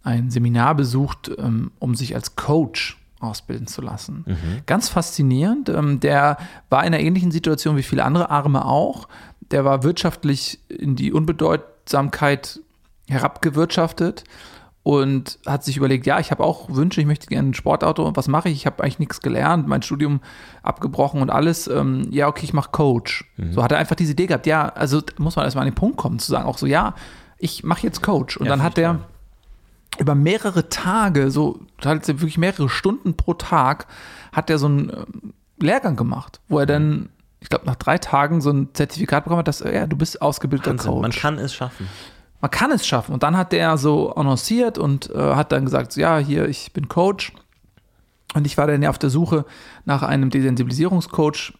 ein Seminar besucht, ähm, um sich als Coach ausbilden zu lassen. Ganz faszinierend. Ähm, der war in einer ähnlichen Situation wie viele andere Arme auch. Der war wirtschaftlich in die Unbedeutsamkeit herabgewirtschaftet und hat sich überlegt, ja, ich habe auch Wünsche, ich möchte gerne ein Sportauto. Was mache ich? Ich habe eigentlich nichts gelernt, mein Studium abgebrochen und alles. Ähm, ja, okay, ich mache Coach. So hat er einfach diese Idee gehabt. Ja, also muss man erstmal an den Punkt kommen, zu sagen auch so, ja, ich mache jetzt Coach. Und Ja, dann hat toll. über mehrere Tage, so halt wirklich mehrere Stunden pro Tag, hat er so einen ähm, Lehrgang gemacht, wo er dann, ich glaube, nach drei Tagen so ein Zertifikat bekommen hat, dass, ja, du bist ausgebildeter Wahnsinn, Coach man kann es schaffen. Man kann es schaffen. Und dann hat der so annonciert und äh, hat dann gesagt, ja, hier, ich bin Coach. Und ich war dann ja auf der Suche nach einem Desensibilisierungscoach.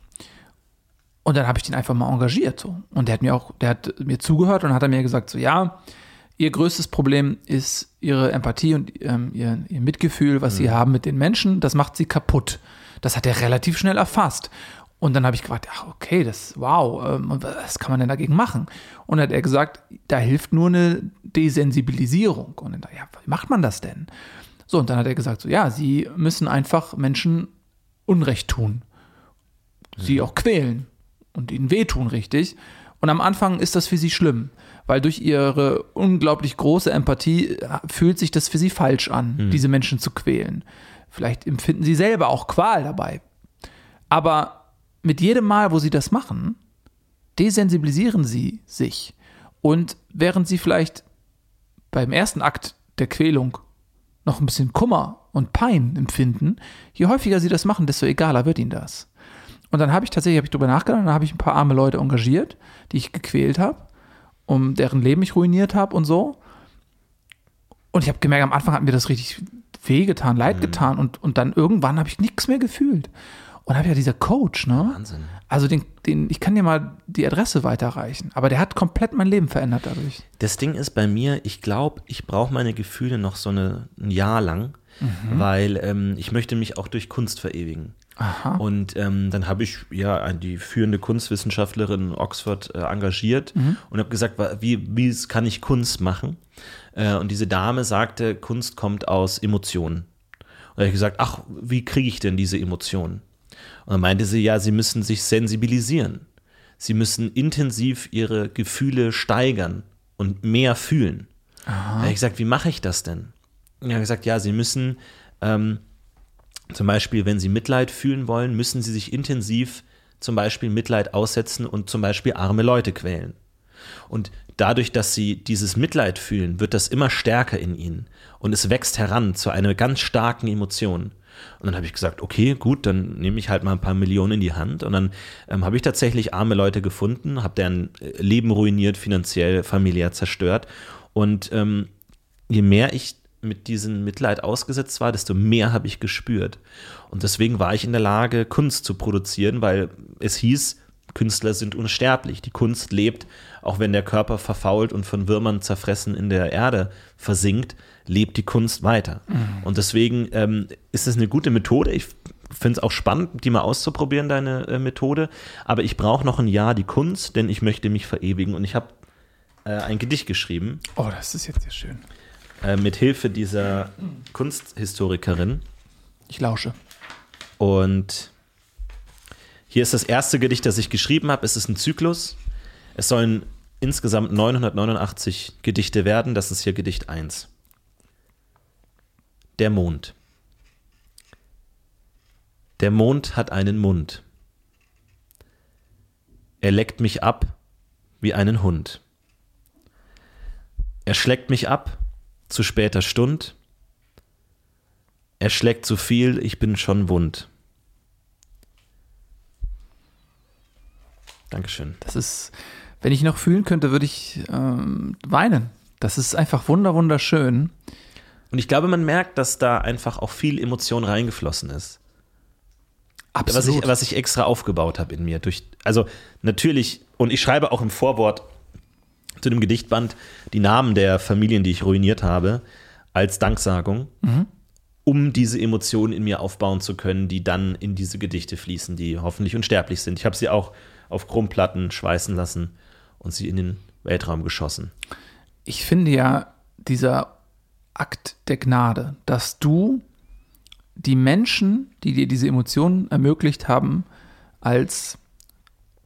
Und dann habe ich den einfach mal engagiert. So. Und der hat mir auch, der hat mir zugehört und hat er mir gesagt, so, ja, ihr größtes Problem ist ihre Empathie und ähm, ihr, ihr Mitgefühl, was sie haben mit den Menschen. Das macht sie kaputt. Das hat er relativ schnell erfasst. Und dann habe ich gefragt, ach, okay, das, wow, ähm, was kann man denn dagegen machen? Und dann hat er gesagt, da hilft nur eine Desensibilisierung. Und dann, ja, wie macht man das denn? So, und dann hat er gesagt, so, ja, sie müssen einfach Menschen Unrecht tun. Sie auch quälen und ihnen wehtun, richtig. Und am Anfang ist das für sie schlimm, weil durch ihre unglaublich große Empathie äh, fühlt sich das für sie falsch an, diese Menschen zu quälen. Vielleicht empfinden sie selber auch Qual dabei. Aber mit jedem Mal, wo sie das machen, desensibilisieren sie sich. Und während sie vielleicht beim ersten Akt der Quälung noch ein bisschen Kummer und Pein empfinden, je häufiger sie das machen, desto egaler wird ihnen das. Und dann habe ich tatsächlich, habe ich drüber nachgedacht, dann habe ich ein paar arme Leute engagiert, die ich gequält habe, um deren Leben ich ruiniert habe und so. Und ich habe gemerkt, am Anfang hat mir das richtig wehgetan, Mhm. leid getan und, und dann irgendwann habe ich nichts mehr gefühlt. Und habe ja dieser Coach, ne? Wahnsinn. Also den, den, ich kann dir mal die Adresse weiterreichen, aber der hat komplett mein Leben verändert dadurch. Das Ding ist bei mir, ich glaube, ich brauche meine Gefühle noch so eine, ein Jahr lang, Mhm. weil ähm, ich möchte mich auch durch Kunst verewigen. Aha. Und ähm, dann habe ich ja die führende Kunstwissenschaftlerin in Oxford äh, engagiert Mhm. und habe gesagt, wie, wie kann ich Kunst machen? Äh, und diese Dame sagte, Kunst kommt aus Emotionen. Und da habe ich gesagt, ach, wie kriege ich denn diese Emotionen? Und dann meinte sie, ja, sie müssen sich sensibilisieren. Sie müssen intensiv ihre Gefühle steigern und mehr fühlen. Da habe ich gesagt, wie mache ich das denn? Und er hat gesagt, ja, sie müssen ähm, zum Beispiel, wenn sie Mitleid fühlen wollen, müssen sie sich intensiv zum Beispiel Mitleid aussetzen und zum Beispiel arme Leute quälen. Und dadurch, dass sie dieses Mitleid fühlen, wird das immer stärker in ihnen und es wächst heran zu einer ganz starken Emotion. Und dann habe ich gesagt, okay, gut, dann nehme ich halt mal ein paar Millionen in die Hand. Und dann ähm, habe ich tatsächlich arme Leute gefunden, habe deren äh, Leben ruiniert, finanziell, familiär zerstört. Und ähm, je mehr ich mit diesem Mitleid ausgesetzt war, desto mehr habe ich gespürt. Und deswegen war ich in der Lage, Kunst zu produzieren, weil es hieß, Künstler sind unsterblich. Die Kunst lebt, auch wenn der Körper verfault und von Würmern zerfressen in der Erde versinkt, lebt die Kunst weiter. Mhm. Und deswegen ähm, ist es eine gute Methode. Ich finde es auch spannend, die mal auszuprobieren, deine äh, Methode. Aber ich brauche noch ein Jahr die Kunst, denn ich möchte mich verewigen. Und ich habe äh, ein Gedicht geschrieben. Oh, das ist jetzt sehr schön. Äh, mit Hilfe dieser Kunsthistorikerin. Ich lausche. Und hier ist das erste Gedicht, das ich geschrieben habe. Es ist ein Zyklus. Es sollen insgesamt 989 Gedichte werden. Das ist hier Gedicht 1. Der Mond. Der Mond hat einen Mund. Er leckt mich ab wie einen Hund. Er schlägt mich ab zu später Stund. Er schlägt zu viel, ich bin schon wund. Dankeschön. Das ist, wenn ich noch fühlen könnte, würde ich ähm, weinen. Das ist einfach wunder wunderschön. Und ich glaube, man merkt, dass da einfach auch viel Emotion reingeflossen ist. Absolut. Was ich, was ich extra aufgebaut habe in mir. Durch, also natürlich, und ich schreibe auch im Vorwort zu dem Gedichtband die Namen der Familien, die ich ruiniert habe, als Danksagung, mhm. um diese Emotionen in mir aufbauen zu können, die dann in diese Gedichte fließen, die hoffentlich unsterblich sind. Ich habe sie auch auf Chromplatten schweißen lassen und sie in den Weltraum geschossen. Ich finde ja, dieser Akt der Gnade, dass du die Menschen, die dir diese Emotionen ermöglicht haben, als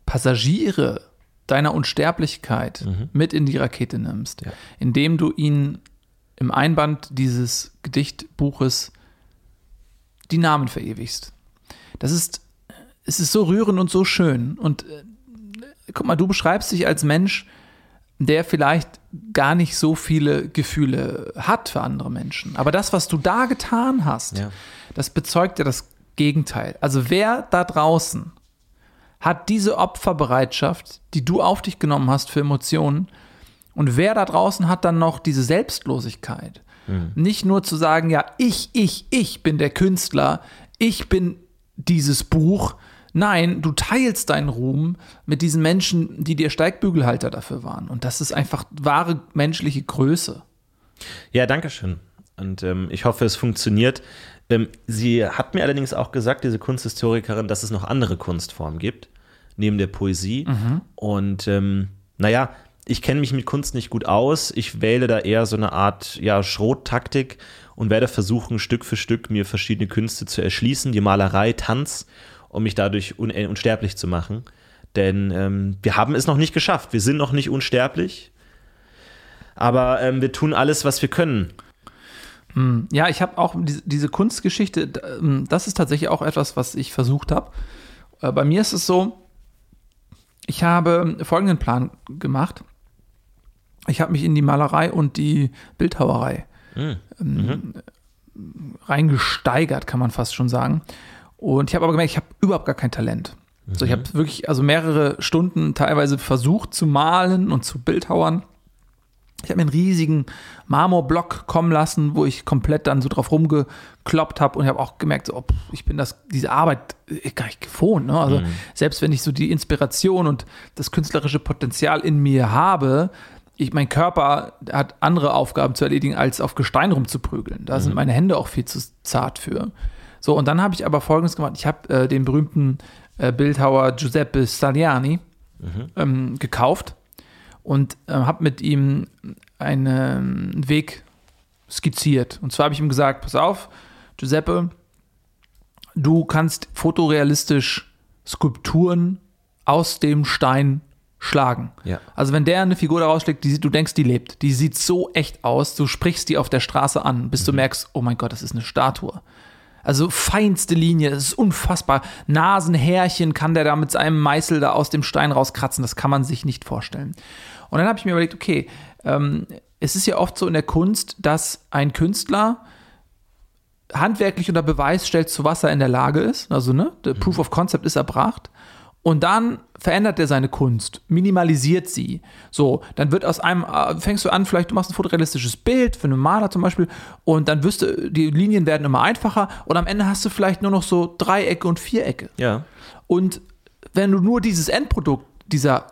Passagiere deiner Unsterblichkeit mhm. mit in die Rakete nimmst, ja. indem du ihnen im Einband dieses Gedichtbuches die Namen verewigst. Das ist es ist so rührend und so schön. Und äh, guck mal, du beschreibst dich als Mensch, der vielleicht gar nicht so viele Gefühle hat für andere Menschen. Aber das, was du da getan hast, ja. das bezeugt ja das Gegenteil. Also wer da draußen hat diese Opferbereitschaft, die du auf dich genommen hast für Emotionen, und wer da draußen hat dann noch diese Selbstlosigkeit? Mhm. Nicht nur zu sagen, ja, ich, ich, ich bin der Künstler, ich bin dieses Buch, Nein, du teilst deinen Ruhm mit diesen Menschen, die dir Steigbügelhalter dafür waren. Und das ist einfach wahre menschliche Größe. Ja, danke schön. Und ähm, ich hoffe, es funktioniert. Ähm, sie hat mir allerdings auch gesagt, diese Kunsthistorikerin, dass es noch andere Kunstformen gibt, neben der Poesie. Mhm. Und ähm, naja, ich kenne mich mit Kunst nicht gut aus. Ich wähle da eher so eine Art ja, Schrottaktik und werde versuchen, Stück für Stück mir verschiedene Künste zu erschließen. Die Malerei, Tanz um mich dadurch un äh, unsterblich zu machen. Denn ähm, wir haben es noch nicht geschafft. Wir sind noch nicht unsterblich. Aber ähm, wir tun alles, was wir können. Hm, ja, ich habe auch diese, Kunstgeschichte, ähm, das ist tatsächlich auch etwas, was ich versucht habe. Äh, bei mir ist es so, ich habe folgenden Plan gemacht. Ich habe mich in die Malerei und die Bildhauerei mhm. ähm, reingesteigert, kann man fast schon sagen. Und ich habe aber gemerkt, ich habe überhaupt gar kein Talent. Mhm. So, ich habe wirklich also mehrere Stunden teilweise versucht zu malen und zu bildhauern. Ich habe mir einen riesigen Marmorblock kommen lassen, wo ich komplett dann so drauf rumgekloppt habe und ich habe auch gemerkt, so, oh, ich bin das, diese Arbeit äh, gar nicht gewohnt. Ne? Also mhm. selbst wenn ich so die Inspiration und das künstlerische Potenzial in mir habe, ich, mein Körper hat andere Aufgaben zu erledigen, als auf Gestein rumzuprügeln. Da mhm. sind meine Hände auch viel zu zart für. So, und dann habe ich aber Folgendes gemacht. Ich habe äh, den berühmten äh, Bildhauer Giuseppe Stagliani mhm. ähm, gekauft und äh, habe mit ihm einen Weg skizziert. Und zwar habe ich ihm gesagt, pass auf, Giuseppe, du kannst fotorealistisch Skulpturen aus dem Stein schlagen. Ja. Also wenn der eine Figur daraus schlägt, die, du denkst, die lebt, die sieht so echt aus, du sprichst die auf der Straße an, bis mhm. du merkst, oh mein Gott, das ist eine Statue. Also feinste Linie, das ist unfassbar. Nasenhärchen kann der da mit seinem Meißel da aus dem Stein rauskratzen, das kann man sich nicht vorstellen. Und dann habe ich mir überlegt, okay, ähm, es ist ja oft so in der Kunst, dass ein Künstler handwerklich unter Beweis stellt, zu was er in der Lage ist. Also, ne, der Proof of Concept ist erbracht. Und dann verändert er seine Kunst, minimalisiert sie. So, dann wird aus einem, äh, fängst du an, vielleicht du machst ein fotorealistisches Bild für einen Maler zum Beispiel und dann wirst du, die Linien werden immer einfacher und am Ende hast du vielleicht nur noch so Dreiecke und Vierecke. Ja. Und wenn du nur dieses Endprodukt dieser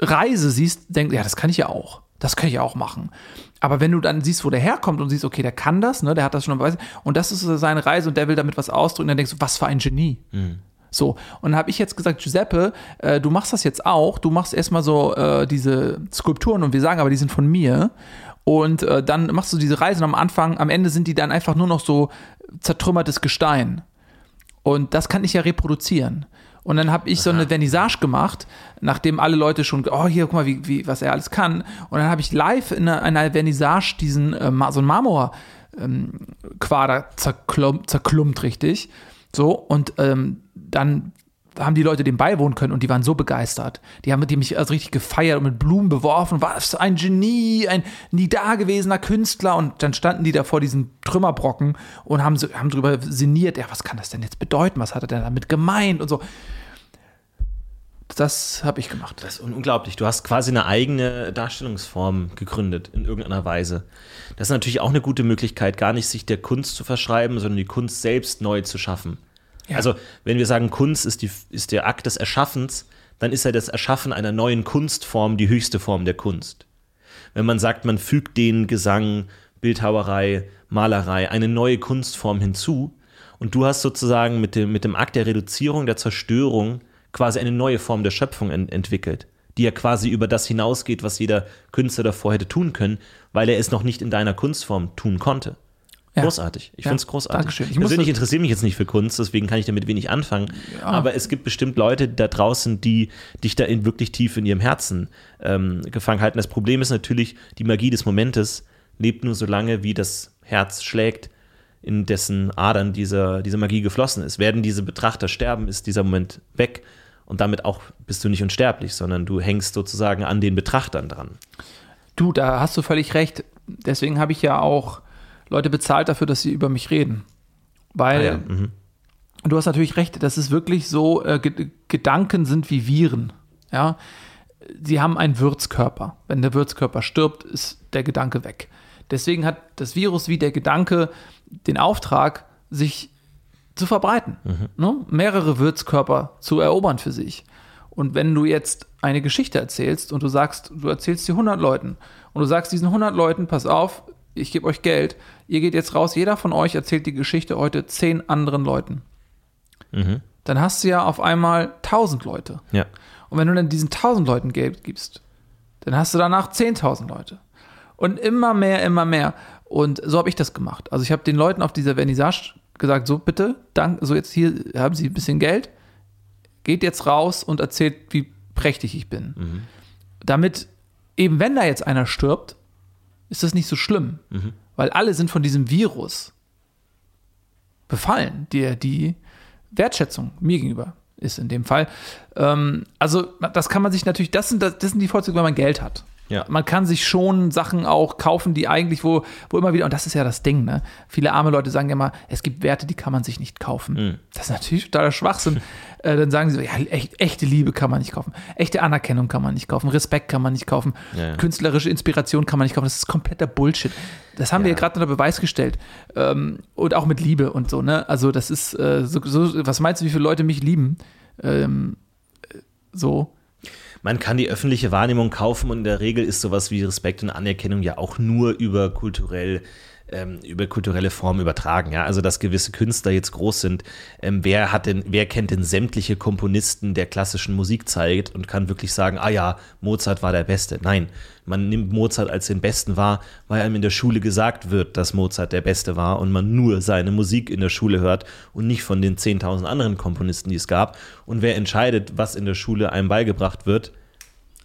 Reise siehst, denkst du, ja, das kann ich ja auch. Das kann ich ja auch machen. Aber wenn du dann siehst, wo der herkommt und siehst, okay, der kann das, ne, der hat das schon beweisen, und das ist seine Reise und der will damit was ausdrücken, dann denkst du, was für ein Genie. So, und dann habe ich jetzt gesagt, Giuseppe, äh, du machst das jetzt auch. Du machst erstmal so äh, diese Skulpturen und wir sagen aber, die sind von mir. Und äh, dann machst du diese Reise und am Anfang, am Ende sind die dann einfach nur noch so zertrümmertes Gestein. Und das kann ich ja reproduzieren. Und dann habe ich so eine Vernissage gemacht, nachdem alle Leute schon, oh, hier, guck mal, wie, wie, was er alles kann. Und dann habe ich live in einer, einer Vernissage diesen, äh, so einen Marmor ähm, zerklumpt, zerklumpt, richtig. So, und ähm, dann haben die Leute dem beiwohnen können und die waren so begeistert. Die haben dem mich also richtig gefeiert und mit Blumen beworfen. Was ein Genie, ein nie dagewesener Künstler. Und dann standen die da vor diesen Trümmerbrocken und haben, so, haben drüber sinniert, ja, was kann das denn jetzt bedeuten? Was hat er denn damit gemeint? Und so. Das habe ich gemacht. Das ist un- unglaublich. Du hast quasi eine eigene Darstellungsform gegründet in irgendeiner Weise. Das ist natürlich auch eine gute Möglichkeit, gar nicht sich der Kunst zu verschreiben, sondern die Kunst selbst neu zu schaffen. Ja. Also, wenn wir sagen, Kunst ist, die, ist der Akt des Erschaffens, dann ist ja das Erschaffen einer neuen Kunstform die höchste Form der Kunst. Wenn man sagt, man fügt den Gesang, Bildhauerei, Malerei eine neue Kunstform hinzu und du hast sozusagen mit dem, mit dem Akt der Reduzierung, der Zerstörung quasi eine neue Form der Schöpfung en entwickelt, die ja quasi über das hinausgeht, was jeder Künstler davor hätte tun können, weil er es noch nicht in deiner Kunstform tun konnte. Ja. Großartig. Ich Ja, finde es großartig. Dankeschön. Ich Persönlich das- interessiere mich jetzt nicht für Kunst, deswegen kann ich damit wenig anfangen. Aber es gibt bestimmt Leute da draußen, die dich da in wirklich tief in ihrem Herzen ähm, gefangen halten. Das Problem ist natürlich, die Magie des Momentes lebt nur so lange, wie das Herz schlägt, in dessen Adern diese, diese Magie geflossen ist. Werden diese Betrachter sterben, ist dieser Moment weg. Und damit auch bist du nicht unsterblich, sondern du hängst sozusagen an den Betrachtern dran. Du, da hast du völlig recht. Deswegen habe ich ja auch Leute bezahlt dafür, dass sie über mich reden. Weil Ah ja, mhm. du hast natürlich recht, das ist wirklich so, äh, Ge Gedanken sind wie Viren. Ja, sie haben einen Wirtskörper. Wenn der Wirtskörper stirbt, ist der Gedanke weg. Deswegen hat das Virus wie der Gedanke den Auftrag, sich zu verbreiten, ne? mehrere Wirtskörper zu erobern für sich. Und wenn du jetzt eine Geschichte erzählst und du sagst, du erzählst sie 100 Leuten und du sagst diesen 100 Leuten, pass auf, ich gebe euch Geld, ihr geht jetzt raus, jeder von euch erzählt die Geschichte heute 10 anderen Leuten dann hast du ja auf einmal 1000 Leute. Ja. Und wenn du dann diesen 1000 Leuten Geld gibst, dann hast du danach 10.000 Leute. Und immer mehr, immer mehr. Und so habe ich das gemacht. Also ich habe den Leuten auf dieser Vernissage gesagt, so bitte, dank, so jetzt hier haben Sie ein bisschen Geld, geht jetzt raus und erzählt, wie prächtig ich bin. Damit eben, wenn da jetzt einer stirbt, ist das nicht so schlimm. Weil alle sind von diesem Virus befallen, der die Wertschätzung mir gegenüber ist in dem Fall. Ähm, also, das kann man sich natürlich, das sind, das sind die Vorzüge, wenn man Geld hat. Ja. Man kann sich schon Sachen auch kaufen, die eigentlich, wo, wo immer wieder, und das ist ja das Ding, ne? Viele arme Leute sagen ja immer, es gibt Werte, die kann man sich nicht kaufen. Das ist natürlich totaler Schwachsinn. [LAUGHS] äh, dann sagen sie so, ja, echt, echte Liebe kann man nicht kaufen. Echte Anerkennung kann man nicht kaufen. Respekt kann man nicht kaufen. Ja, ja. Künstlerische Inspiration kann man nicht kaufen. Das ist kompletter Bullshit. Das haben wir Ja. ja gerade unter Beweis gestellt. Ähm, und auch mit Liebe und so, ne? Also, das ist äh, so, so, was meinst du, wie viele Leute mich lieben? Ähm, äh, so. Man kann die öffentliche Wahrnehmung kaufen und in der Regel ist sowas wie Respekt und Anerkennung ja auch nur über kulturell ähm, über kulturelle Formen übertragen. Ja? Also dass gewisse Künstler jetzt groß sind. Ähm, wer hat denn, wer kennt denn sämtliche Komponisten der klassischen Musikzeit und kann wirklich sagen, ah ja, Mozart war der Beste. Nein, man nimmt Mozart als den Besten wahr, weil einem in der Schule gesagt wird, dass Mozart der Beste war und man nur seine Musik in der Schule hört und nicht von den 10.000 anderen Komponisten, die es gab. Und wer entscheidet, was in der Schule einem beigebracht wird,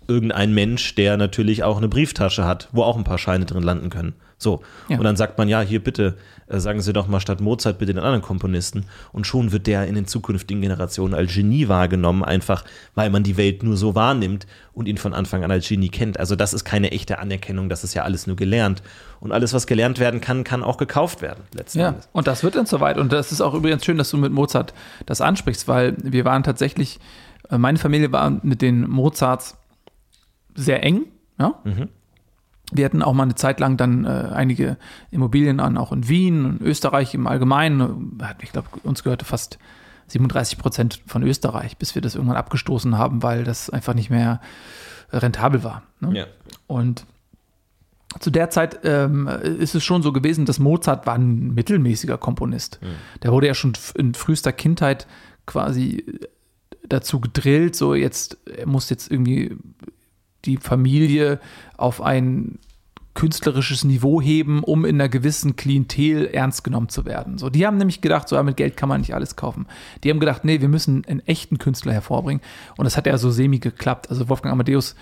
irgendein Mensch, der natürlich auch eine Brieftasche hat, wo auch ein paar Scheine drin landen können. So. Ja. Und dann sagt man, ja, hier bitte, äh, sagen Sie doch mal statt Mozart bitte den anderen Komponisten. Und schon wird der in den zukünftigen Generationen als Genie wahrgenommen, einfach weil man die Welt nur so wahrnimmt und ihn von Anfang an als Genie kennt. Also das ist keine echte Anerkennung, das ist ja alles nur gelernt. Und alles, was gelernt werden kann, kann auch gekauft werden, letzten Ja, Endes. und das wird dann soweit. Und das ist auch übrigens schön, dass du mit Mozart das ansprichst, weil wir waren tatsächlich, äh, meine Familie war mit den Mozarts sehr eng. Ja? Wir hatten auch mal eine Zeit lang dann äh, einige Immobilien an, auch in Wien und Österreich im Allgemeinen. Äh, Ich glaube, uns gehörte fast 37 Prozent von Österreich, bis wir das irgendwann abgestoßen haben, weil das einfach nicht mehr rentabel war. Ne? Ja. Und zu der Zeit ähm, ist es schon so gewesen, dass Mozart war ein mittelmäßiger Komponist. Der wurde ja schon in frühester Kindheit quasi dazu gedrillt, so jetzt, er muss jetzt irgendwie die Familie auf ein künstlerisches Niveau heben, um in einer gewissen Klientel ernst genommen zu werden. So, die haben nämlich gedacht, so ja, mit Geld kann man nicht alles kaufen. Die haben gedacht, nee, wir müssen einen echten Künstler hervorbringen. Und das hat ja so semi geklappt. Also Wolfgang Amadeus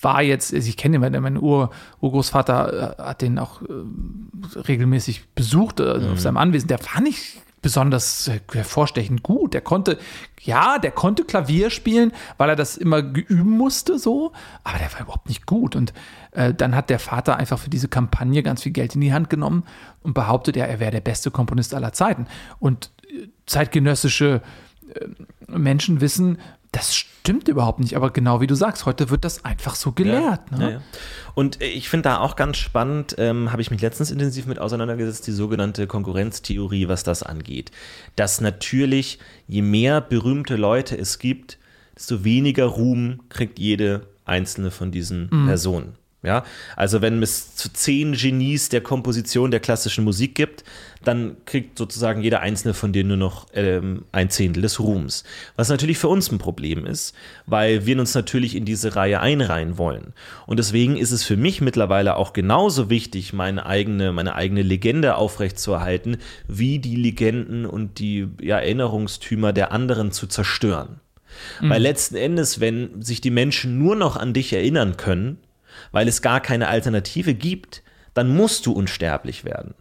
war jetzt, also ich kenne ihn, mein Ur Urgroßvater äh, hat den auch äh, regelmäßig besucht äh, auf seinem Anwesen. Der war nicht besonders äh, hervorstechend gut. Der konnte, ja, der konnte Klavier spielen, weil er das immer geüben musste, so, aber der war überhaupt nicht gut. Und äh, dann hat der Vater einfach für diese Kampagne ganz viel Geld in die Hand genommen und behauptet, ja, er wäre der beste Komponist aller Zeiten. Und äh, zeitgenössische äh, Menschen wissen, das stimmt überhaupt nicht, aber genau wie du sagst, heute wird das einfach so gelehrt. Ja, ne? ja. Und äh, ich finde da auch ganz spannend, ähm, habe ich mich letztens intensiv mit auseinandergesetzt, die sogenannte Konkurrenztheorie, was das angeht. Dass natürlich, je mehr berühmte Leute es gibt, desto weniger Ruhm kriegt jede einzelne von diesen Personen. Ja, also wenn es zu zehn Genies der Komposition der klassischen Musik gibt, dann kriegt sozusagen jeder einzelne von denen nur noch ähm, ein Zehntel des Ruhms. Was natürlich für uns ein Problem ist, weil wir uns natürlich in diese Reihe einreihen wollen. Und deswegen ist es für mich mittlerweile auch genauso wichtig, meine eigene, meine eigene Legende aufrechtzuerhalten, wie die Legenden und die ja, Erinnerungstümer der anderen zu zerstören. Weil letzten Endes, wenn sich die Menschen nur noch an dich erinnern können, weil es gar keine Alternative gibt, dann musst du unsterblich werden.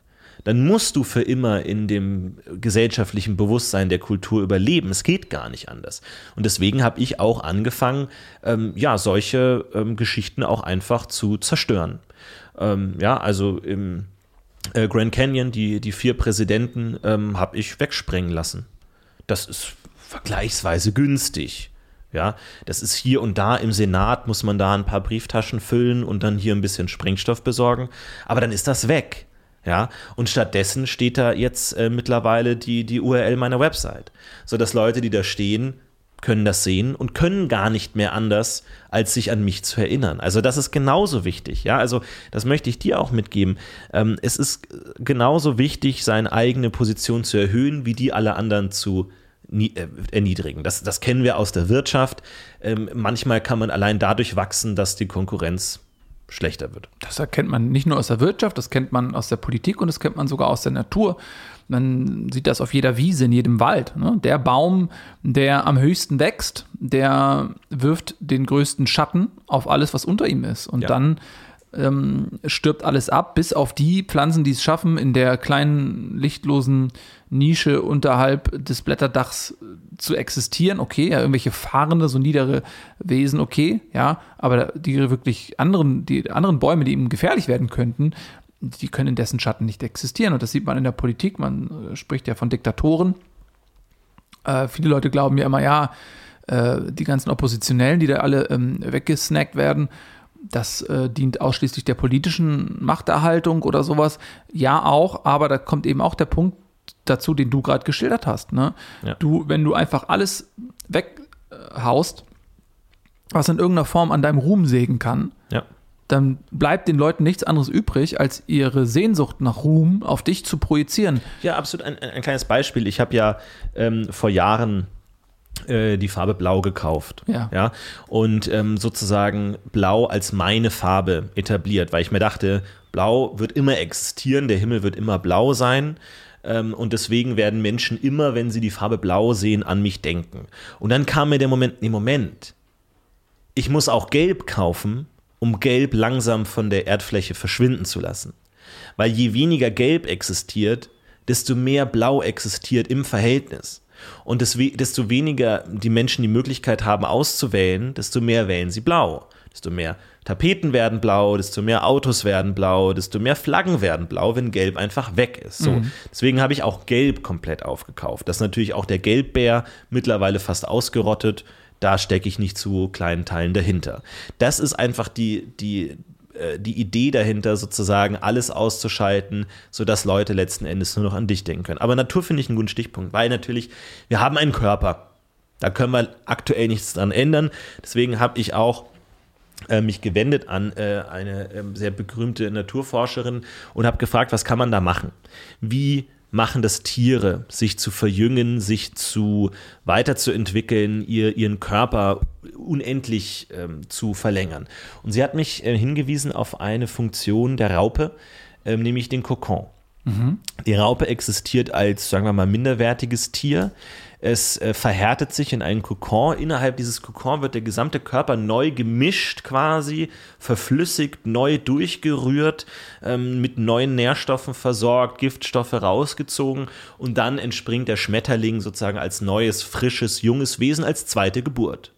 Dann musst du für immer in dem gesellschaftlichen Bewusstsein der Kultur überleben. Es geht gar nicht anders. Und deswegen habe ich auch angefangen, ähm, ja, solche ähm, Geschichten auch einfach zu zerstören. Ähm, ja, also im äh, Grand Canyon, die, die vier Präsidenten, ähm, habe ich wegsprengen lassen. Das ist vergleichsweise günstig. Ja, das ist hier und da im Senat, muss man da ein paar Brieftaschen füllen und dann hier ein bisschen Sprengstoff besorgen. Aber dann ist das weg. Ja, und stattdessen steht da jetzt äh, mittlerweile die, die URL meiner Website. So dass Leute, die da stehen, können das sehen und können gar nicht mehr anders, als sich an mich zu erinnern. Also das ist genauso wichtig. Ja, also das möchte ich dir auch mitgeben. Ähm, es ist genauso wichtig, seine eigene Position zu erhöhen, wie die aller anderen zu äh, erniedrigen. Das, das kennen wir aus der Wirtschaft. Ähm, manchmal kann man allein dadurch wachsen, dass die Konkurrenz schlechter wird. Das erkennt man nicht nur aus der Wirtschaft, das kennt man aus der Politik und das kennt man sogar aus der Natur. Man sieht das auf jeder Wiese, in jedem Wald. Ne? Der Baum, der am höchsten wächst, der wirft den größten Schatten auf alles, was unter ihm ist. Und Ja. dann ähm, stirbt alles ab, bis auf die Pflanzen, die es schaffen, in der kleinen, lichtlosen Nische unterhalb des Blätterdachs äh, zu existieren. Okay, ja, irgendwelche fahrende, so niedere Wesen, okay, ja, aber die wirklich anderen, die anderen Bäume, die ihm gefährlich werden könnten, die können in dessen Schatten nicht existieren. Und das sieht man in der Politik. Man äh, spricht ja von Diktatoren. Äh, viele Leute glauben ja immer, ja, äh, die ganzen Oppositionellen, die da alle ähm, weggesnackt werden, das äh, dient ausschließlich der politischen Machterhaltung oder sowas. Ja, auch, aber da kommt eben auch der Punkt dazu, den du gerade geschildert hast. Ne? Ja. Du, wenn du einfach alles weghaust, was in irgendeiner Form an deinem Ruhm sägen kann, Ja. dann bleibt den Leuten nichts anderes übrig, als ihre Sehnsucht nach Ruhm auf dich zu projizieren. Ja, absolut. Ein, ein ein kleines Beispiel. Ich habe ja ähm, vor Jahren die Farbe Blau gekauft. Ja. ja? Und ähm, sozusagen Blau als meine Farbe etabliert, weil ich mir dachte, Blau wird immer existieren, der Himmel wird immer blau sein. Ähm, und deswegen werden Menschen immer, wenn sie die Farbe Blau sehen, an mich denken. Und dann kam mir der Moment, nee, Moment. ich muss auch Gelb kaufen, um Gelb langsam von der Erdfläche verschwinden zu lassen. Weil je weniger Gelb existiert, desto mehr Blau existiert im Verhältnis. Und desto weniger die Menschen die Möglichkeit haben auszuwählen, desto mehr wählen sie blau. Desto mehr Tapeten werden blau, desto mehr Autos werden blau, desto mehr Flaggen werden blau, wenn Gelb einfach weg ist. So, mhm. deswegen habe ich auch Gelb komplett aufgekauft. Das ist natürlich auch der Gelbbär mittlerweile fast ausgerottet. Da stecke ich nicht zu kleinen Teilen dahinter. Das ist einfach die, die, die Idee dahinter, sozusagen alles auszuschalten, sodass Leute letzten Endes nur noch an dich denken können. Aber Natur finde ich einen guten Stichpunkt, weil natürlich, wir haben einen Körper. Da können wir aktuell nichts dran ändern. Deswegen habe ich auch äh, mich gewendet an äh, eine äh, sehr berühmte Naturforscherin und habe gefragt, was kann man da machen? Wie machen das Tiere, sich zu verjüngen, sich zu weiterzuentwickeln, ihr, ihren Körper unendlich ähm, zu verlängern. Und sie hat mich äh, hingewiesen auf eine Funktion der Raupe, äh, nämlich den Kokon. Mhm. Die Raupe existiert als, sagen wir mal, minderwertiges Tier. Es äh, verhärtet sich in einen Kokon. Innerhalb dieses Kokon wird der gesamte Körper neu gemischt quasi, verflüssigt, neu durchgerührt, ähm, mit neuen Nährstoffen versorgt, Giftstoffe rausgezogen und dann entspringt der Schmetterling sozusagen als neues, frisches, junges Wesen als zweite Geburt.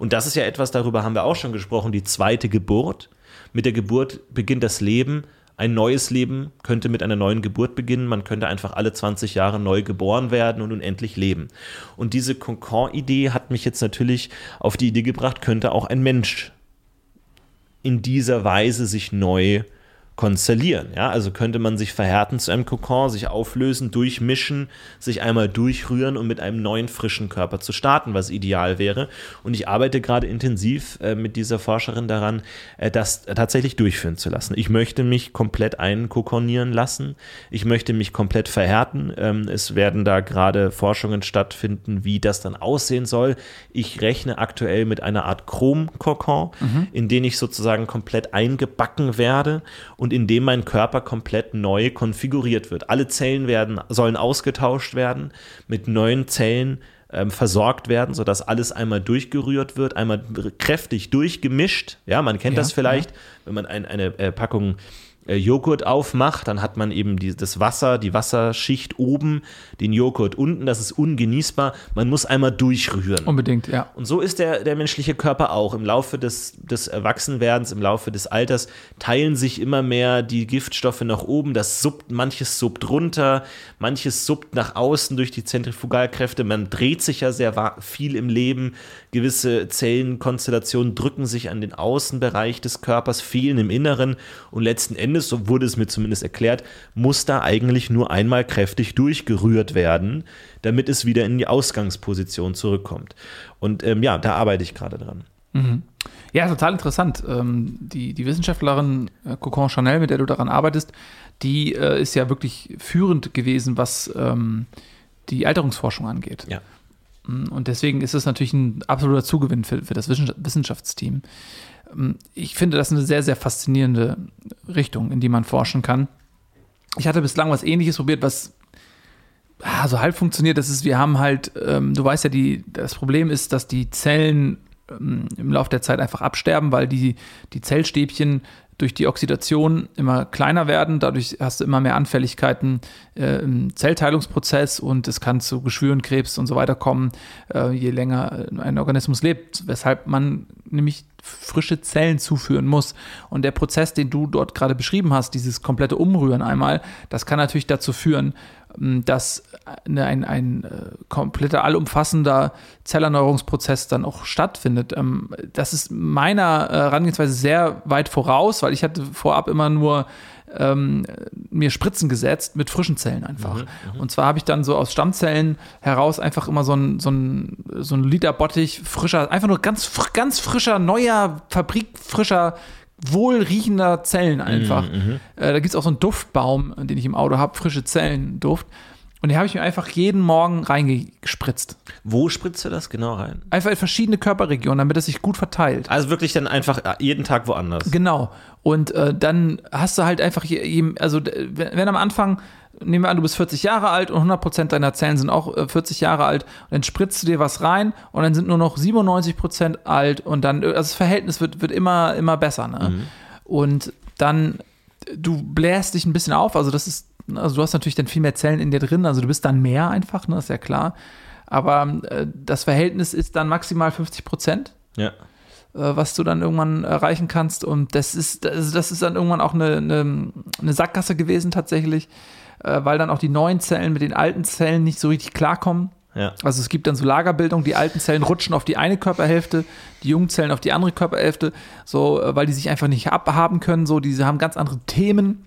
Und das ist ja etwas, darüber haben wir auch schon gesprochen, die zweite Geburt. Mit der Geburt beginnt das Leben ein neues Leben könnte mit einer neuen Geburt beginnen. Man könnte einfach alle 20 Jahre neu geboren werden und unendlich leben. Und diese Concon-Idee hat mich jetzt natürlich auf die Idee gebracht, könnte auch ein Mensch in dieser Weise sich neu konstellieren. Ja? Also könnte man sich verhärten zu einem Kokon, sich auflösen, durchmischen, sich einmal durchrühren und mit einem neuen frischen Körper zu starten, was ideal wäre. Und ich arbeite gerade intensiv äh, mit dieser Forscherin daran, äh, das tatsächlich durchführen zu lassen. Ich möchte mich komplett einkokonieren lassen. Ich möchte mich komplett verhärten. Ähm, es werden da gerade Forschungen stattfinden, wie das dann aussehen soll. Ich rechne aktuell mit einer Art Chrom-Kokon, mhm. in den ich sozusagen komplett eingebacken werde und und in dem mein Körper komplett neu konfiguriert wird. Alle Zellen werden, sollen ausgetauscht werden, mit neuen Zellen ähm, versorgt werden, sodass alles einmal durchgerührt wird, einmal kräftig durchgemischt. Ja, man kennt ja, das vielleicht, ja. wenn man ein, eine äh, Packung Joghurt aufmacht, dann hat man eben die, das Wasser, die Wasserschicht oben, den Joghurt unten, das ist ungenießbar. Man muss einmal durchrühren. Unbedingt, ja. Und so ist der, der menschliche Körper auch. Im Laufe des, des Erwachsenwerdens, im Laufe des Alters teilen sich immer mehr die Giftstoffe nach oben. Das suppt, manches suppt runter, manches suppt nach außen durch die Zentrifugalkräfte. Man dreht sich ja sehr viel im Leben. Gewisse Zellenkonstellationen drücken sich an den Außenbereich des Körpers, fehlen im Inneren und letzten Endes Endes, so wurde es mir zumindest erklärt, muss da eigentlich nur einmal kräftig durchgerührt werden, damit es wieder in die Ausgangsposition zurückkommt. Und ähm, ja, da arbeite ich gerade dran. Mhm. Ja, total interessant. Ähm, die, die Wissenschaftlerin äh, Cocon Chanel, mit der du daran arbeitest, die äh, ist ja wirklich führend gewesen, was ähm, die Alterungsforschung angeht. Ja. Mm, und deswegen ist es natürlich ein absoluter Zugewinn für, für das Wissenschaftsteam. Ähm, ich finde das eine sehr, sehr faszinierende Richtung, in die man forschen kann. Ich hatte bislang was ähnliches probiert, was ah, so halb funktioniert. Das ist, wir haben halt, ähm, du weißt ja, die, das Problem ist, dass die Zellen ähm, im Laufe der Zeit einfach absterben, weil die, die Zellstäbchen durch die Oxidation immer kleiner werden. Dadurch hast du immer mehr Anfälligkeiten äh, im Zellteilungsprozess und es kann zu Geschwüren, Krebs und so weiter kommen, äh, je länger ein Organismus lebt. Weshalb man nämlich frische Zellen zuführen muss. Und der Prozess, den du dort gerade beschrieben hast, dieses komplette Umrühren einmal, das kann natürlich dazu führen, ähm, dass eine, ein, ein äh, kompletter, allumfassender Zellerneuerungsprozess dann auch stattfindet. Ähm, das ist meiner äh, Herangehensweise sehr weit voraus, weil ich hatte vorab immer nur ähm, mir Spritzen gesetzt mit frischen Zellen einfach. Mhm, mhm. und zwar habe ich dann so aus Stammzellen heraus einfach immer so ein, so ein, so ein Liter Bottich frischer, einfach nur ganz, ganz frischer, neuer, fabrikfrischer wohlriechender Zellen einfach. Mhm, mhm. äh, da gibt es auch so einen Duftbaum, den ich im Auto habe, frische Zellen, Duft. Und die habe ich mir einfach jeden Morgen reingespritzt. Wo spritzt du das genau rein? Einfach in verschiedene Körperregionen, damit es sich gut verteilt. Also wirklich dann einfach äh, jeden Tag woanders. Genau. Und äh, dann hast du halt einfach, also wenn am Anfang nehmen wir an, du bist 40 Jahre alt und 100% deiner Zellen sind auch äh, 40 Jahre alt dann spritzt du dir was rein und dann sind nur noch 97% alt und dann, äh, also das Verhältnis wird, wird immer, immer besser. Ne? Mhm. Und dann, du bläst dich ein bisschen auf, also das ist, also du hast natürlich dann viel mehr Zellen in dir drin, also du bist dann mehr einfach, ne, ist ja klar. Aber äh, das Verhältnis ist dann maximal 50 Prozent Ja. äh, was du dann irgendwann erreichen kannst. Und das ist, das, das ist dann irgendwann auch eine, eine, eine Sackgasse gewesen tatsächlich, äh, weil dann auch die neuen Zellen mit den alten Zellen nicht so richtig klarkommen. Ja. Also es gibt dann so Lagerbildung, die alten Zellen rutschen auf die eine Körperhälfte, die jungen Zellen auf die andere Körperhälfte, so, äh, weil die sich einfach nicht abhaben können, so, diese haben ganz andere Themen,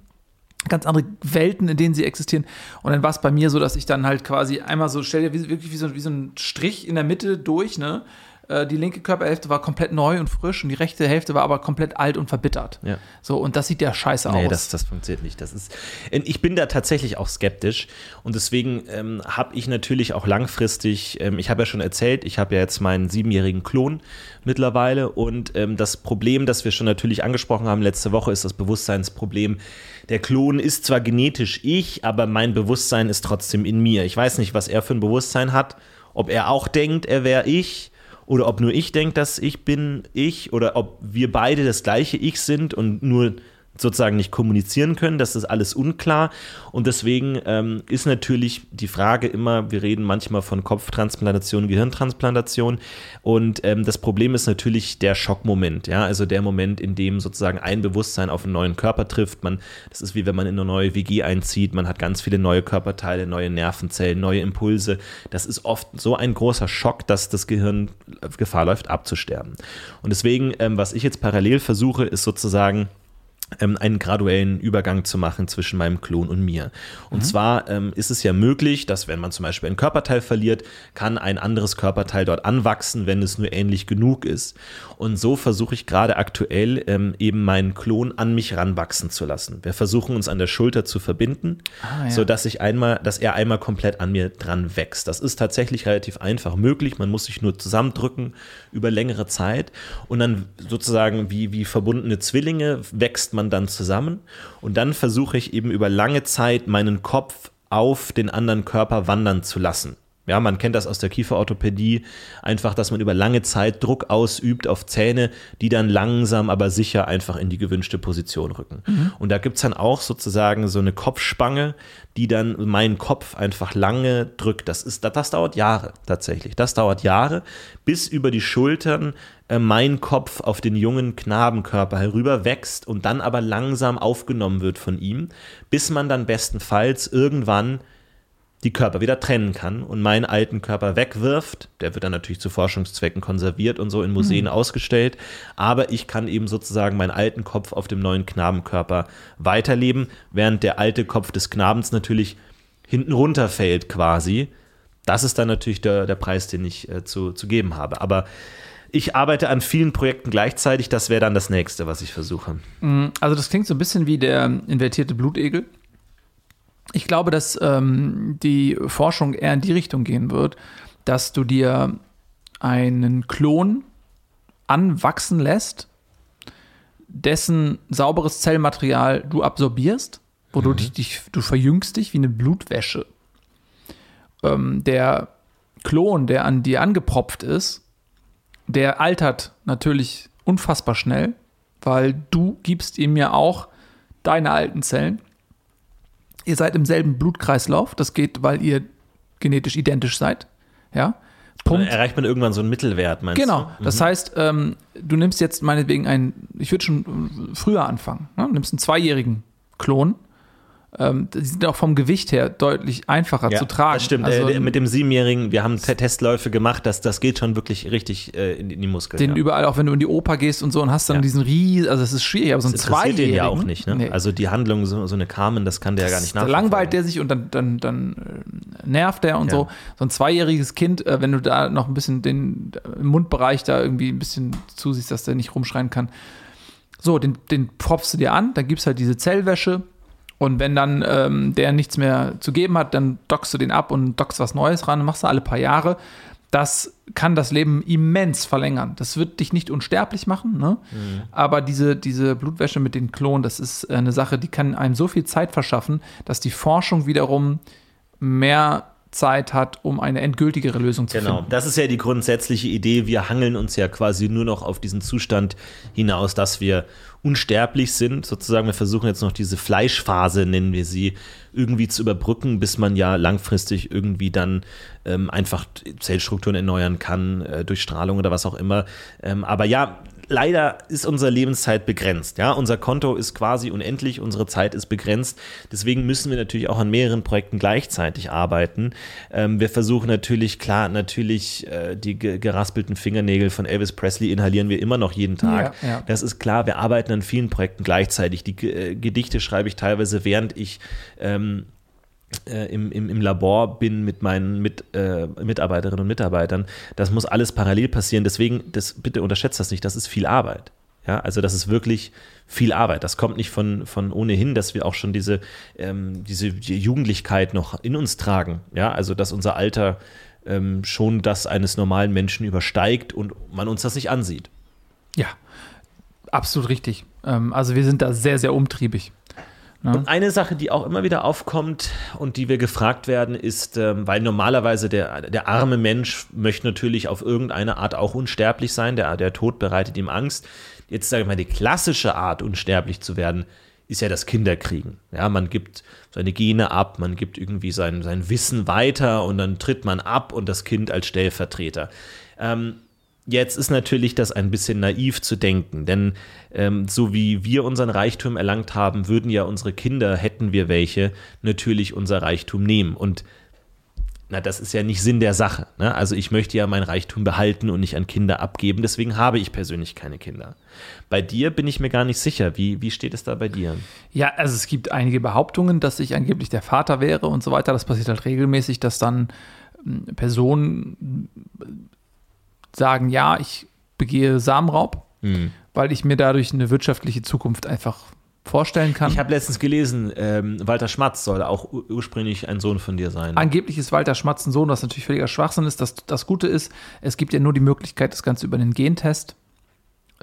ganz andere Welten, in denen sie existieren. Und dann war es bei mir so, dass ich dann halt quasi einmal so, stell dir wirklich wie so, wie so ein Strich in der Mitte durch, ne? Äh, Die linke Körperhälfte war komplett neu und frisch und die rechte Hälfte war aber komplett alt und verbittert. Ja. So, und das sieht ja scheiße Nee, aus. das, das funktioniert nicht. Das ist, ich bin da tatsächlich auch skeptisch und deswegen ähm, habe ich natürlich auch langfristig, ähm, ich habe ja schon erzählt, ich habe ja jetzt meinen siebenjährigen Klon mittlerweile und ähm, das Problem, das wir schon natürlich angesprochen haben letzte Woche, ist das Bewusstseinsproblem. Der Klon ist zwar genetisch ich, aber mein Bewusstsein ist trotzdem in mir. Ich weiß nicht, was er für ein Bewusstsein hat, ob er auch denkt, er wäre ich oder ob nur ich denke, dass ich bin ich oder ob wir beide das gleiche Ich sind und nur sozusagen nicht kommunizieren können, das ist alles unklar. Und deswegen ähm, ist natürlich die Frage immer, wir reden manchmal von Kopftransplantation, Gehirntransplantation. Und ähm, das Problem ist natürlich der Schockmoment, ja, also der Moment, in dem sozusagen ein Bewusstsein auf einen neuen Körper trifft, man, das ist wie wenn man in eine neue WG einzieht, man hat ganz viele neue Körperteile, neue Nervenzellen, neue Impulse, das ist oft so ein großer Schock, dass das Gehirn Gefahr läuft abzusterben. Und deswegen, ähm, was ich jetzt parallel versuche, ist sozusagen ähm, einen graduellen Übergang zu machen zwischen meinem Klon und mir. Und zwar ähm, ist es ja möglich, dass wenn man zum Beispiel ein Körperteil verliert, kann ein anderes Körperteil dort anwachsen, wenn es nur ähnlich genug ist. Und so versuche ich gerade aktuell ähm, eben meinen Klon an mich ranwachsen zu lassen. Wir versuchen uns an der Schulter zu verbinden, Ah, ja. so dass ich einmal, dass er einmal komplett an mir dran wächst. Das ist tatsächlich relativ einfach möglich. Man muss sich nur zusammendrücken über längere Zeit und dann sozusagen wie, wie verbundene Zwillinge wächst man dann zusammen und dann versuche ich eben über lange Zeit meinen Kopf auf den anderen Körper wandern zu lassen. Ja, man kennt das aus der Kieferorthopädie, einfach, dass man über lange Zeit Druck ausübt auf Zähne, die dann langsam, aber sicher einfach in die gewünschte Position rücken. Und da gibt's dann auch sozusagen so eine Kopfspange, die dann meinen Kopf einfach lange drückt. Das, ist, das, das dauert Jahre tatsächlich. Das dauert Jahre, bis über die Schultern äh, mein Kopf auf den jungen Knabenkörper herüber wächst und dann aber langsam aufgenommen wird von ihm, bis man dann bestenfalls irgendwann die Körper wieder trennen kann und meinen alten Körper wegwirft. Der wird dann natürlich zu Forschungszwecken konserviert und so in Museen ausgestellt. Aber ich kann eben sozusagen meinen alten Kopf auf dem neuen Knabenkörper weiterleben, während der alte Kopf des Knabens natürlich hinten runterfällt quasi. Das ist dann natürlich der, der Preis, den ich äh, zu, zu geben habe. Aber ich arbeite an vielen Projekten gleichzeitig. Das wäre dann das nächste, was ich versuche. Also das klingt so ein bisschen wie der invertierte Blutegel. Ich glaube, dass ähm, die Forschung eher in die Richtung gehen wird, dass du dir einen Klon anwachsen lässt, dessen sauberes Zellmaterial du absorbierst, wo du dich, dich, du verjüngst dich wie eine Blutwäsche. Ähm, der Klon, der an dir angepropft ist, der altert natürlich unfassbar schnell, weil du gibst ihm ja auch deine alten Zellen. Ihr seid im selben Blutkreislauf, das geht, weil ihr genetisch identisch seid. Ja. Punkt. Erreicht man irgendwann so einen Mittelwert, meinst Genau. du? Das heißt, ähm, du nimmst jetzt meinetwegen einen, ich würde schon früher anfangen, ne? Du nimmst einen zweijährigen Klon. Ähm, die sind auch vom Gewicht her deutlich einfacher Ja, zu tragen. Das stimmt. Also, äh, mit dem Siebenjährigen, wir haben Te- Testläufe gemacht, das, das geht schon wirklich richtig äh, in, die- in die Muskeln. den ja. überall, auch wenn du in die Oper gehst und so und hast dann Ja. diesen Ries, also es ist schwierig, aber so ein das interessiert den Zweijährigen. ja auch nicht, ne? Nee. Also die Handlung, so, so eine Carmen, das kann der ja gar nicht da nachvollziehen. langweilt der sich und dann, dann, dann äh, nervt der und so. So ein zweijähriges Kind, wenn du da noch ein bisschen den Mundbereich da irgendwie ein bisschen zusiehst, dass der nicht rumschreien kann. So, den, den propfst du dir an, dann gibt's halt diese Zellwäsche und wenn dann ähm, der nichts mehr zu geben hat, dann dockst du den ab und dockst was Neues ran, machst du alle paar Jahre. das kann das Leben immens verlängern. Das wird dich nicht unsterblich machen, ne? Mhm. aber diese, diese Blutwäsche mit den Klonen, das ist eine Sache, die kann einem so viel Zeit verschaffen, dass die Forschung wiederum mehr Zeit hat, um eine endgültigere Lösung zu genau. finden. Genau, das ist ja die grundsätzliche Idee. Wir hangeln uns ja quasi nur noch auf diesen Zustand hinaus, dass wir unsterblich sind. Sozusagen, wir versuchen jetzt noch diese Fleischphase, nennen wir sie, irgendwie zu überbrücken, bis man ja langfristig irgendwie dann ähm, einfach Zellstrukturen erneuern kann, äh, durch Strahlung oder was auch immer. Ähm, aber ja, leider ist unsere Lebenszeit begrenzt. Ja, unser Konto ist quasi unendlich, unsere Zeit ist begrenzt. Deswegen müssen wir natürlich auch an mehreren Projekten gleichzeitig arbeiten. Ähm, wir versuchen natürlich, klar, natürlich äh, die geraspelten Fingernägel von Elvis Presley inhalieren wir immer noch jeden Tag. Ja, ja. Das ist klar. Wir arbeiten an vielen Projekten gleichzeitig. Die äh, Gedichte schreibe ich teilweise, während ich ähm, äh, im, im, im Labor bin mit meinen mit, äh, Mitarbeiterinnen und Mitarbeitern. Das muss alles parallel passieren. Deswegen, das, bitte unterschätzt das nicht, das ist viel Arbeit. Ja, also das ist wirklich viel Arbeit. Das kommt nicht von, von ohnehin, dass wir auch schon diese, ähm, diese Jugendlichkeit noch in uns tragen. Ja, also dass unser Alter ähm, schon das eines normalen Menschen übersteigt und man uns das nicht ansieht. Ja, absolut richtig. Ähm, also wir sind da sehr, sehr umtriebig. Ne? Und eine Sache, die auch immer wieder aufkommt und die wir gefragt werden, ist, ähm, weil normalerweise der, der arme Mensch möchte natürlich auf irgendeine Art auch unsterblich sein, der, der Tod bereitet ihm Angst. Jetzt sage ich mal, die klassische Art, unsterblich zu werden, ist ja das Kinderkriegen. Ja, man gibt seine Gene ab, man gibt irgendwie sein, sein Wissen weiter und dann tritt man ab und das Kind als Stellvertreter. Ähm, Jetzt ist natürlich das ein bisschen naiv zu denken, denn ähm, so wie wir unseren Reichtum erlangt haben, würden ja unsere Kinder, hätten wir welche, natürlich unser Reichtum nehmen. Und na, das ist ja nicht Sinn der Sache. Ne? Also ich möchte ja mein Reichtum behalten und nicht an Kinder abgeben, deswegen habe ich persönlich keine Kinder. Bei dir bin ich mir gar nicht sicher. Wie, wie steht es da bei dir? Ja, also es gibt einige Behauptungen, dass ich angeblich der Vater wäre und so weiter. Das passiert halt regelmäßig, dass dann hm, Personen sagen, ja, ich begehe Samenraub, mhm. weil ich mir dadurch eine wirtschaftliche Zukunft einfach vorstellen kann. Ich habe letztens gelesen, ähm, Walter Schmatz soll auch ursprünglich ein Sohn von dir sein. Angeblich ist Walter Schmatz ein Sohn, was natürlich völliger Schwachsinn ist. Das, das Gute ist, es gibt ja nur die Möglichkeit, das Ganze über den Gentest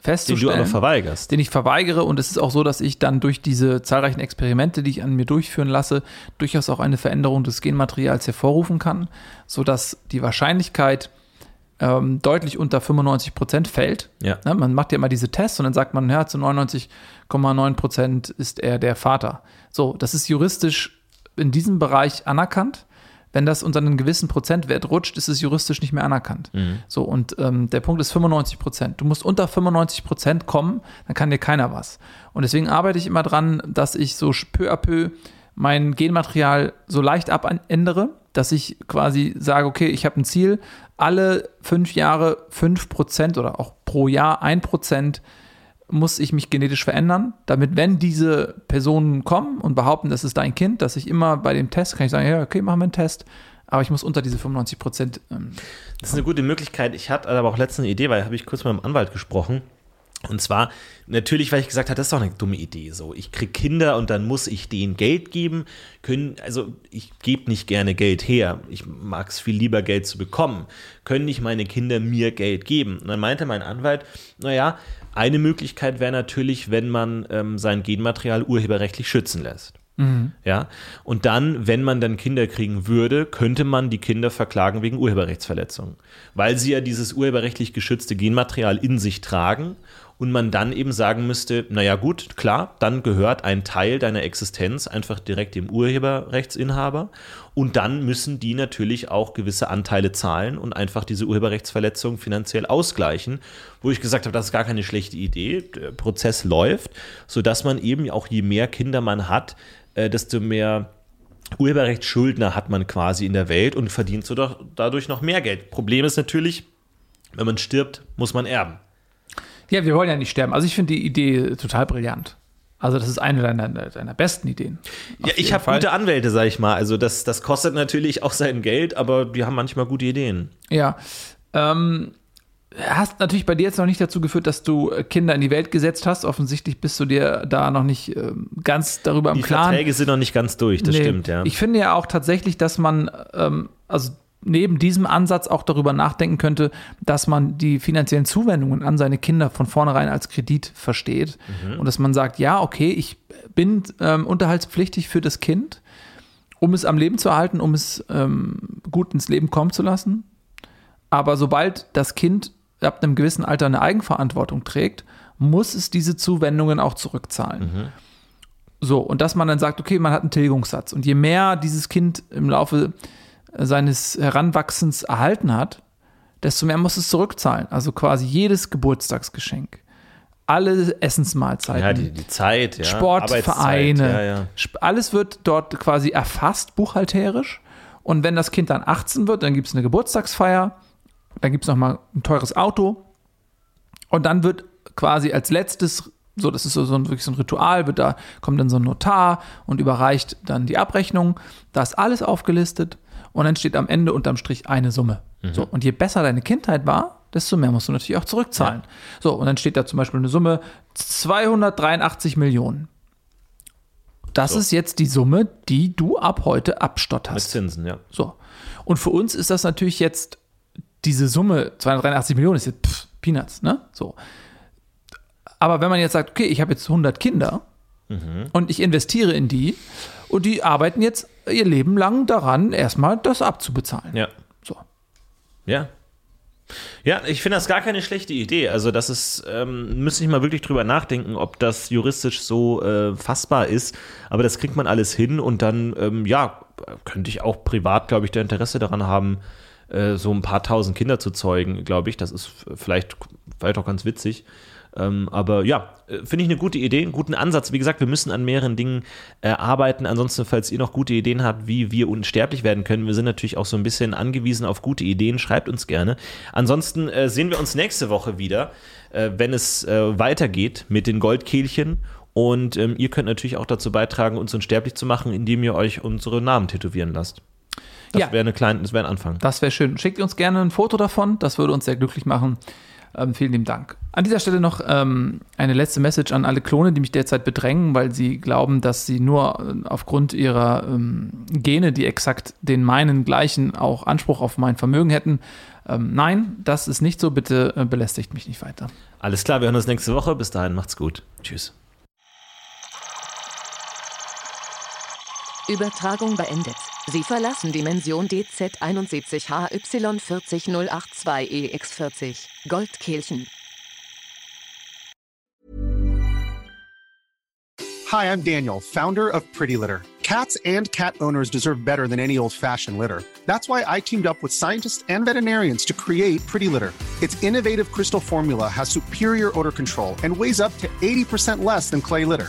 festzustellen. Den du aber verweigerst. Den ich verweigere und es ist auch so, dass ich dann durch diese zahlreichen Experimente, die ich an mir durchführen lasse, durchaus auch eine Veränderung des Genmaterials hervorrufen kann, sodass die Wahrscheinlichkeit, ähm, deutlich unter 95 Prozent fällt. Ja. ja. man macht ja immer diese Tests und dann sagt man, ja, zu 99,9 Prozent ist er der Vater. So, das ist juristisch in diesem Bereich anerkannt. Wenn das unter einen gewissen Prozentwert rutscht, ist es juristisch nicht mehr anerkannt. Mhm. So, und ähm, der Punkt ist 95 Prozent. Du musst unter 95 Prozent kommen, dann kann dir keiner was. Und deswegen arbeite ich immer dran, dass ich so peu à peu mein Genmaterial so leicht abändere, dass ich quasi sage, okay, ich habe ein Ziel, alle fünf Jahre fünf Prozent oder auch pro Jahr ein Prozent muss ich mich genetisch verändern, damit, wenn diese Personen kommen und behaupten, das ist dein Kind, dass ich immer bei dem Test kann ich sagen, ja, okay, machen wir einen Test, aber ich muss unter diese 95 Prozent. Ähm, das ist eine gute Möglichkeit. Ich hatte aber auch letztens eine Idee, weil habe ich kurz mit meinem Anwalt gesprochen. Und zwar natürlich, weil ich gesagt habe, das ist doch eine dumme Idee. So, ich kriege Kinder und dann muss ich denen Geld geben. Können, also ich gebe nicht gerne Geld her. Ich mag es viel lieber, Geld zu bekommen. Können nicht meine Kinder mir Geld geben? Und dann meinte mein Anwalt, naja, eine Möglichkeit wäre natürlich, wenn man ähm, sein Genmaterial urheberrechtlich schützen lässt. Mhm. Ja, und dann, wenn man dann Kinder kriegen würde, könnte man die Kinder verklagen wegen Urheberrechtsverletzungen, weil sie ja dieses urheberrechtlich geschützte Genmaterial in sich tragen und man dann eben sagen müsste, naja gut, klar, dann gehört ein Teil deiner Existenz einfach direkt dem Urheberrechtsinhaber und dann müssen die natürlich auch gewisse Anteile zahlen und einfach diese Urheberrechtsverletzung finanziell ausgleichen, wo ich gesagt habe, das ist gar keine schlechte Idee, der Prozess läuft, sodass man eben auch je mehr Kinder man hat, äh, desto mehr Urheberrechtsschuldner hat man quasi in der Welt und verdient so doch dadurch noch mehr Geld. Problem ist natürlich, wenn man stirbt, muss man erben. Ja, wir wollen ja nicht sterben. Also ich finde die Idee total brillant. Also das ist eine deiner, deiner besten Ideen. Ja, ich habe gute Anwälte, sag ich mal. Also das, das kostet natürlich auch sein Geld, aber die haben manchmal gute Ideen. Ja. Ähm, hast natürlich bei dir jetzt noch nicht dazu geführt, dass du Kinder in die Welt gesetzt hast. Offensichtlich bist du dir da noch nicht ähm, ganz darüber im die Klaren. Die Verträge sind noch nicht ganz durch, das nee. stimmt, ja. Ich finde ja auch tatsächlich, dass man, ähm, also neben diesem Ansatz auch darüber nachdenken könnte, dass man die finanziellen Zuwendungen an seine Kinder von vornherein als Kredit versteht und dass man sagt, ja, okay, ich bin ähm, unterhaltspflichtig für das Kind, um es am Leben zu erhalten, um es ähm, gut ins Leben kommen zu lassen. Aber sobald das Kind ab einem gewissen Alter eine Eigenverantwortung trägt, muss es diese Zuwendungen auch zurückzahlen. So, und dass man dann sagt, okay, man hat einen Tilgungssatz. Und je mehr dieses Kind im Laufe seines Heranwachsens erhalten hat, desto mehr muss es zurückzahlen. Also quasi jedes Geburtstagsgeschenk, alle Essensmahlzeiten, Ja, die, die Zeit, ja. Sportvereine, Ja, ja. Alles wird dort quasi erfasst, buchhalterisch. Und wenn das Kind dann 18 wird, dann gibt es eine Geburtstagsfeier, dann gibt es nochmal ein teures Auto. Und dann wird quasi als letztes, so das ist so, so ein, wirklich so ein Ritual, wird da, kommt dann so ein Notar und überreicht dann die Abrechnung. Da ist alles aufgelistet und dann steht am Ende unterm Strich eine Summe. So, und je besser deine Kindheit war, desto mehr musst du natürlich auch zurückzahlen. So, und dann steht da zum Beispiel eine Summe 283 Millionen. Das So. ist jetzt die Summe, die du ab heute Mit abstotterst. Zinsen, ja. So. Und für uns ist das natürlich jetzt diese Summe, 283 Millionen, ist jetzt pff, Peanuts, ne? So. Aber wenn man jetzt sagt, okay, ich habe jetzt 100 Kinder und ich investiere in die und die arbeiten jetzt ihr Leben lang daran, erstmal das abzubezahlen. Ja. So. Ja. Ja, ich finde das gar keine schlechte Idee. Also, das ist, ähm, müsste ich mal wirklich drüber nachdenken, ob das juristisch so äh, fassbar ist. Aber das kriegt man alles hin und dann, ähm, ja, könnte ich auch privat, glaube ich, der Interesse daran haben, äh, so ein paar tausend Kinder zu zeugen, glaube ich. Das ist vielleicht, vielleicht auch ganz witzig. Ähm, aber ja, äh, finde ich eine gute Idee, einen guten Ansatz. Wie gesagt, wir müssen an mehreren Dingen äh, arbeiten. Ansonsten, falls ihr noch gute Ideen habt, wie wir unsterblich werden können, wir sind natürlich auch so ein bisschen angewiesen auf gute Ideen. Schreibt uns gerne. Ansonsten äh, sehen wir uns nächste Woche wieder, äh, wenn es äh, weitergeht mit den Goldkehlchen. Und ähm, ihr könnt natürlich auch dazu beitragen, uns unsterblich zu machen, indem ihr euch unsere Namen tätowieren lasst. Das Ja. wäre eine kleine, das wäre ein Anfang. Das wäre schön. Schickt uns gerne ein Foto davon, das würde uns sehr glücklich machen. Ähm, vielen lieben Dank. An dieser Stelle noch ähm, eine letzte Message an alle Klone, die mich derzeit bedrängen, weil sie glauben, dass sie nur äh, aufgrund ihrer ähm, Gene, die exakt den meinen gleichen, auch Anspruch auf mein Vermögen hätten. Ähm, nein, das ist nicht so. Bitte äh, belästigt mich nicht weiter. Alles klar, wir hören uns nächste Woche. Bis dahin, macht's gut. Tschüss. Übertragung beendet. Sie verlassen Dimension DZ71HY40082EX40. Goldkehlchen. Hi, I'm Daniel, founder of Pretty Litter. Cats and cat owners deserve better than any old fashioned litter. That's why I teamed up with scientists and veterinarians to create Pretty Litter. Its innovative crystal formula has superior odor control and weighs up to 80% less than clay litter.